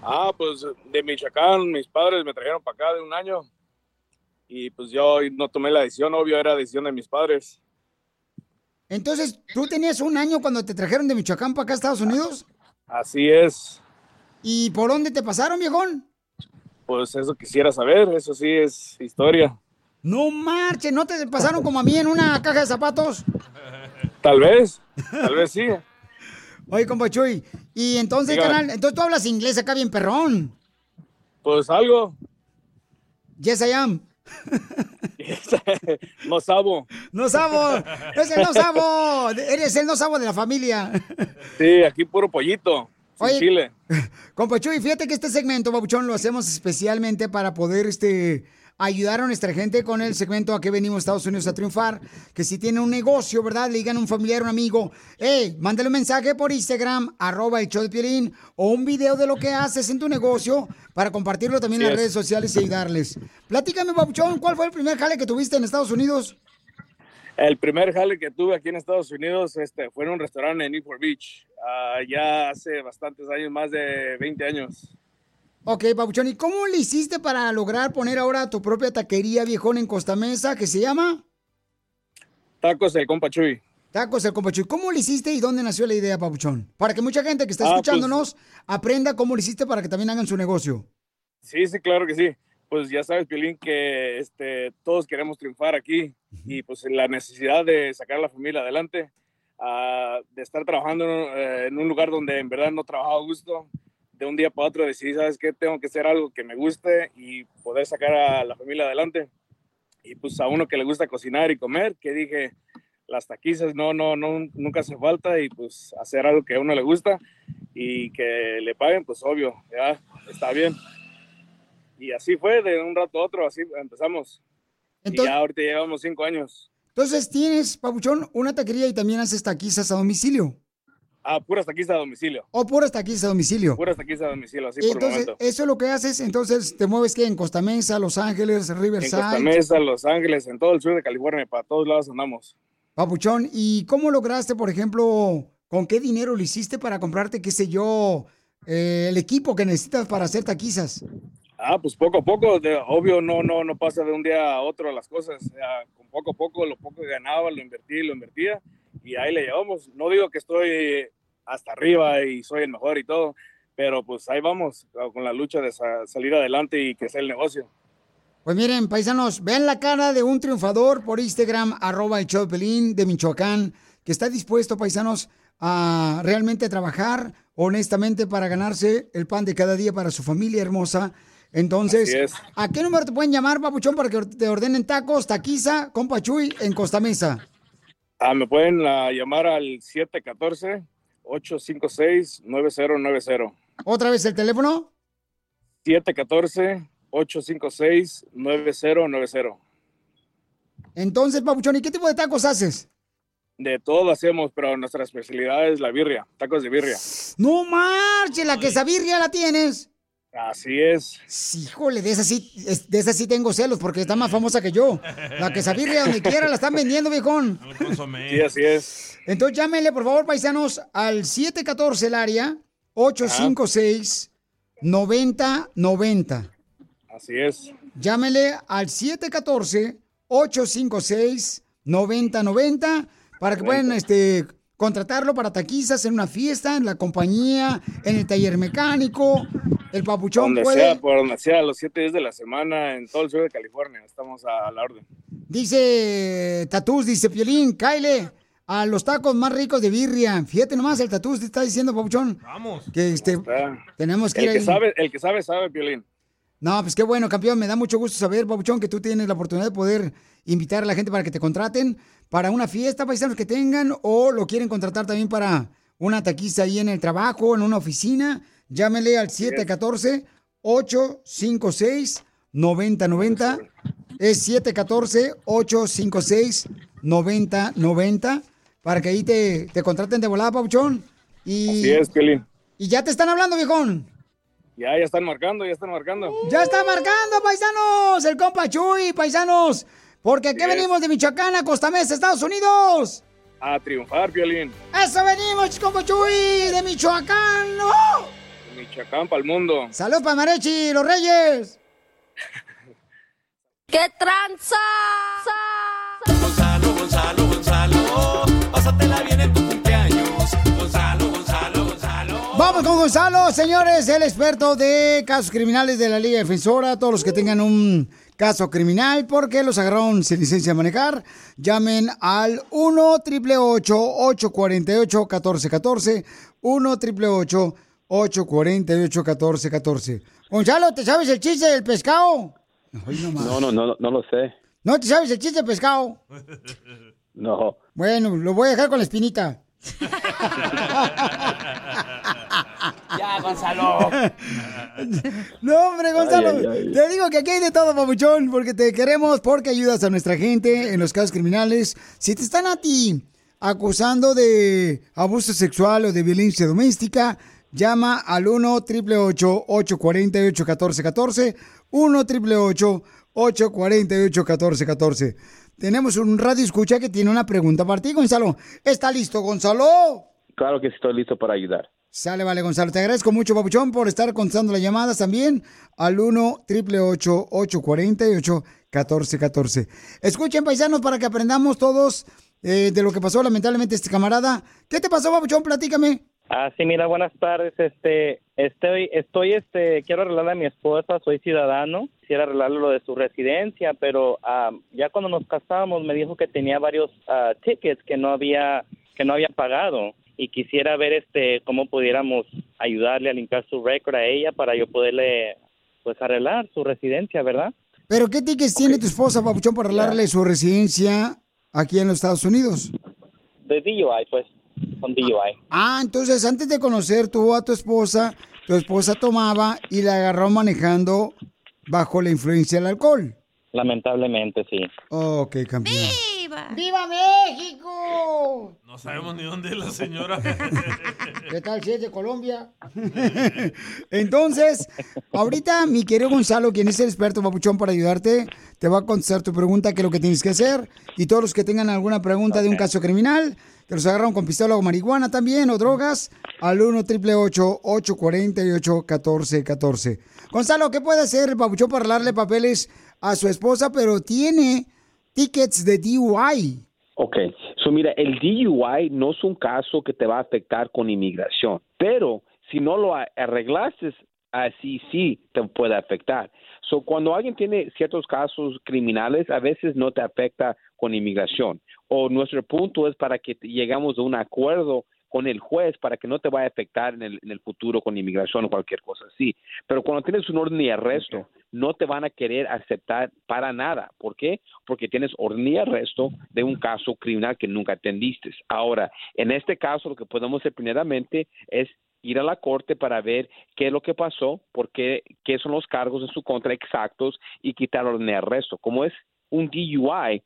Ah, pues de Michoacán, mis padres me trajeron para acá de un año. Y pues yo no tomé la decisión, obvio, era decisión de mis padres. Entonces, ¿tú tenías un año cuando te trajeron de Michoacán para acá a Estados Unidos? Así es. ¿Y por dónde te pasaron, viejón? Pues eso quisiera saber, eso sí es historia. No marches, ¿no te pasaron como a mí en una caja de zapatos? Tal vez, tal vez sí. Oye, compa Chuy, y entonces, Dígame. canal, entonces tú hablas inglés acá bien perrón. Pues algo, Yes, I am. <laughs> no sabo. No sabo, es el no sabo, eres el no sabo de la familia. Sí, aquí puro pollito, Oye, chile. Compa Chuy, fíjate que este segmento, Babuchón, lo hacemos especialmente para poder este, ayudar a nuestra gente con el segmento a que venimos a Estados Unidos a triunfar. Que si tienen un negocio, ¿verdad? Le digan a un familiar, un amigo, hey, mándale un mensaje por Instagram, arroba el show de Piolín, o un video de lo que haces en tu negocio para compartirlo también en las es. redes sociales y ayudarles. Platícame, Babuchón, ¿cuál fue el primer jale que tuviste en Estados Unidos? El primer jale que tuve aquí en Estados Unidos este, fue en un restaurante en Newport Beach, ah, ya hace bastantes años, más de 20 años. Ok, Babuchón, ¿y cómo le hiciste para lograr poner ahora tu propia taquería viejón en Costa Mesa que se llama? Tacos el compa Chuy. Tacos el Compachuy. ¿Cómo le hiciste y dónde nació la idea, Pabuchón? Para que mucha gente que está Ah, pues- escuchándonos aprenda cómo le hiciste para que también hagan su negocio. Sí, sí, claro que sí. Pues ya sabes, Piolín, que este, todos queremos triunfar aquí y pues la necesidad de sacar a la familia adelante, ah, de estar trabajando eh, en un lugar donde en verdad no trabajaba a gusto, de un día para otro decidí, ¿sabes qué? Tengo que hacer algo que me guste y poder sacar a la familia adelante. Y pues a uno que le gusta cocinar y comer, que dije, las taquizas no, no, no, nunca hace falta y pues hacer algo que a uno le gusta y que le paguen, pues obvio, ya está bien. Y así fue, de un rato a otro, así empezamos. y ya ahorita llevamos cinco años. Entonces tienes, Papuchón, una taquería y también haces taquizas a domicilio. Ah, puras taquizas a domicilio. O puras taquizas a domicilio. Puras taquizas a domicilio, así por el Entonces, momento. eso es lo que haces, entonces te mueves que en Costa Mesa, Los Ángeles, En Riverside. Costa Mesa, Los Ángeles, en todo el sur de California, para todos lados andamos. Papuchón, ¿y cómo lograste, por ejemplo, con qué dinero lo hiciste para comprarte, qué sé yo, eh, el equipo que necesitas para hacer taquizas? Ah, pues poco a poco, de- obvio no, no, no pasa de un día a otro las cosas. Ya, con poco a poco, lo poco que ganaba, lo invertí, lo invertía y ahí le llevamos. No digo que estoy hasta arriba y soy el mejor y todo, pero pues ahí vamos con la lucha de sa- salir adelante y crecer el negocio. Pues miren, paisanos, vean la cara de un triunfador por Instagram, arroba el show de Michoacán, que está dispuesto, paisanos, a realmente trabajar honestamente para ganarse el pan de cada día para su familia hermosa. Entonces. ¿a qué número te pueden llamar, papuchón, para que te ordenen tacos, taquiza, compa Chuy, en Costa Mesa? Ah, me pueden ah, llamar al 714-856-9090. Otra vez el teléfono. 714-856-9090. Entonces, papuchón, ¿y qué tipo de tacos haces? De todo hacemos, pero nuestra especialidad es la birria, tacos de birria. No marche, la quesabirria la tienes. Así es. Híjole, de esa sí, de esa sí tengo celos porque está más famosa que yo. La quesabirria donde quiera la están vendiendo, viejón. Sí, así es. Entonces llámenle, por favor, paisanos, al 714 el área 856 9090. Así es. Llámele al 714 856 9090 para que puedan este contratarlo para taquizas en una fiesta, en la compañía, en el taller mecánico. El papuchón Donde puede sea, por donde sea, los siete días de la semana en todo el sur de California. Estamos a, la orden. Dice Tatús, dice Piolín, Kyle, a los tacos más ricos de birria. Fíjate nomás, el Tatús te está diciendo, Papuchón. Vamos. Que este, tenemos que El ir que ahí. sabe, el que sabe, sabe, Piolín. No, pues qué bueno, campeón. Me da mucho gusto saber, Papuchón, que tú tienes la oportunidad de poder invitar a la gente para que te contraten para una fiesta, paisanos que tengan, o lo quieren contratar también para una taquiza ahí en el trabajo, en una oficina. Llámele al 714-856-9090. Es 714-856-9090 para que ahí te, te contraten de volada, Papuchón. Y, Así es, Piolín. y ya te están hablando, viejón. Ya, ya están marcando, ya están marcando. Ya está marcando, paisanos, el compa Chuy, paisanos. Porque aquí venimos de Michoacán a Costa Mesa, Estados Unidos. A triunfar, Piolín. Eso venimos, compa Chuy, de Michoacán. ¡No! Michoacán para el mundo. Salud para Marechi, los Reyes. <laughs> ¡Qué tranza! Gonzalo, Gonzalo, Gonzalo, pásatela bien en tu cumpleaños. Gonzalo, Gonzalo, Gonzalo. Vamos con Gonzalo, señores, el experto de casos criminales de la Liga Defensora. Todos los que tengan un caso criminal porque los agarraron sin licencia de manejar, llamen al 1 888 848 1414 1 888 848 1414 Gonzalo, ¿te sabes el chiste del pescado? No, no, no, no lo sé. ¿No te sabes el chiste del pescado? <laughs> No. Bueno, lo voy a dejar con la espinita. <laughs> Ya, Gonzalo. <laughs> No, hombre, Gonzalo. Ay, ay, ay. Te digo que aquí hay de todo, papuchón, porque te queremos, porque ayudas a nuestra gente en los casos criminales. Si te están a ti acusando de abuso sexual o de violencia doméstica, llama al 1 888 848 1414 1 888 848 1414 Tenemos un radio escucha que tiene una pregunta para ti, Gonzalo. ¿Está listo, Gonzalo? Claro que sí estoy listo para ayudar. Sale, vale, Gonzalo. Te agradezco mucho, Papuchón, por estar contestando las llamadas también al 1 888 848 1414 Escuchen, paisanos, para que aprendamos todos eh, de lo que pasó lamentablemente este camarada. ¿Qué te pasó, Papuchón? Platícame. Ah, sí, mira, buenas tardes. Este, estoy, estoy, este, quiero arreglarle a mi esposa, soy ciudadano, quisiera arreglarle lo de su residencia, pero ah, ya cuando nos casamos me dijo que tenía varios ah, tickets que no había, que no había pagado y quisiera ver este cómo pudiéramos ayudarle a limpiar su récord a ella para yo poderle pues arreglar su residencia, ¿verdad? ¿Pero qué tickets tiene tu esposa, Papuchón, para arreglarle su residencia aquí en los Estados Unidos? De DUI, pues, con DUI. Ah, entonces antes de conocer tú a tu esposa, tu esposa tomaba y la agarró manejando bajo la influencia del alcohol. Lamentablemente, sí. Ok, campeón. ¡Viva! ¡Viva México! No sabemos ni dónde es la señora. <laughs> ¿Qué tal si es de Colombia? <laughs> Entonces, ahorita mi querido Gonzalo, quien es el experto papuchón para ayudarte, te va a contestar tu pregunta, qué es lo que tienes que hacer. Y todos los que tengan alguna pregunta de un caso criminal, que los agarraron con pistola o marihuana también, o drogas, al 1 888 848 1414 Gonzalo, ¿qué puede hacer el papuchón para arreglarle papeles a su esposa, pero tiene tickets de DUI? Ok, so mira, el DUI no es un caso que te va a afectar con inmigración, pero si no lo arreglaste, así sí te puede afectar. So, cuando alguien tiene ciertos casos criminales, a veces no te afecta con inmigración. O nuestro punto es para que llegamos a un acuerdo con el juez para que no te vaya a afectar en el, en el futuro con inmigración o cualquier cosa así. Pero cuando tienes un orden de arresto, no te van a querer aceptar para nada. ¿Por qué? Porque tienes orden de arresto de un caso criminal que nunca atendiste. Ahora, en este caso, lo que podemos hacer primeramente es ir a la corte para ver qué es lo que pasó, por qué, qué son los cargos en su contra exactos y quitar orden de arresto. Como es un DUI,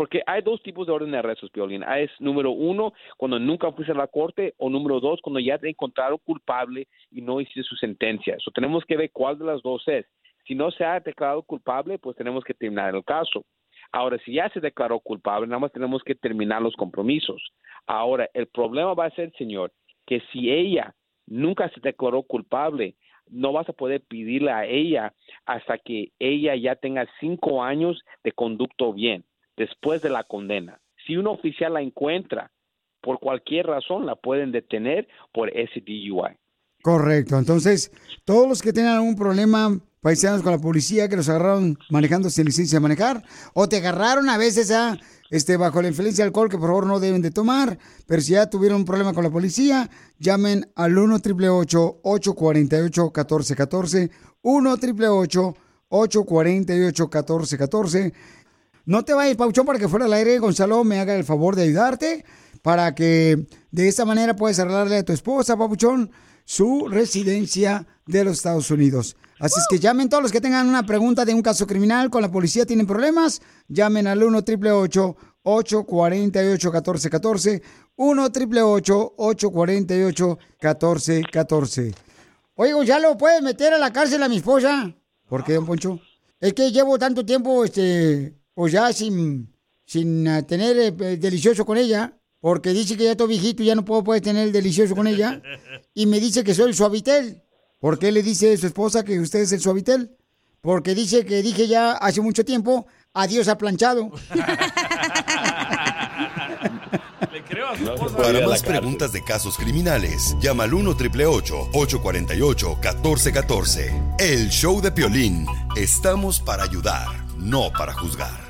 porque hay dos tipos de orden de arrestos, Piolín. Ah, Es número uno, cuando nunca fuiste a la corte, o número dos, cuando ya te encontraron culpable y no hiciste su sentencia. Eso tenemos que ver cuál de las dos es. Si no se ha declarado culpable, pues tenemos que terminar el caso. Ahora, si ya se declaró culpable, nada más tenemos que terminar los compromisos. Ahora, el problema va a ser, señor, que si ella nunca se declaró culpable, no vas a poder pedirle a ella hasta que ella ya tenga cinco años de conducto bien, después de la condena. Si un oficial la encuentra, por cualquier razón, la pueden detener por ese DUI. Correcto. Entonces, todos los que tengan algún problema, paisanos con la policía, que los agarraron manejando sin licencia de manejar, o te agarraron a veces a, este, bajo la influencia de alcohol, que por favor no deben de tomar, pero si ya tuvieron un problema con la policía, llamen al 1 888 848 1414 1 888 848 1414 no te vayas, Pauchón, para que fuera al aire, Gonzalo me haga el favor de ayudarte para que de esta manera puedas arreglarle a tu esposa, Papuchón, su residencia de los Estados Unidos. Así es que llamen todos los que tengan una pregunta de un caso criminal con la policía, tienen problemas, llamen al 1 888 848 1414 1 888 848 1414 Oye, Gonzalo, ¿puedes meter a la cárcel a mi esposa? ¿Por qué, don Poncho? Es que llevo tanto tiempo, este, pues ya sin, sin ah, tener eh, delicioso con ella, porque dice que ya estoy viejito y ya no puedo poder tener el delicioso con ella, <laughs> y me dice que soy el suavitel. ¿Por qué le dice su esposa que usted es el suavitel? Porque dice que dije ya hace mucho tiempo, adiós a planchado. <laughs> Le creo a su esposa. Para más preguntas de casos criminales, llama al 1 848 1414 El show de Piolín. Estamos para ayudar, no para juzgar.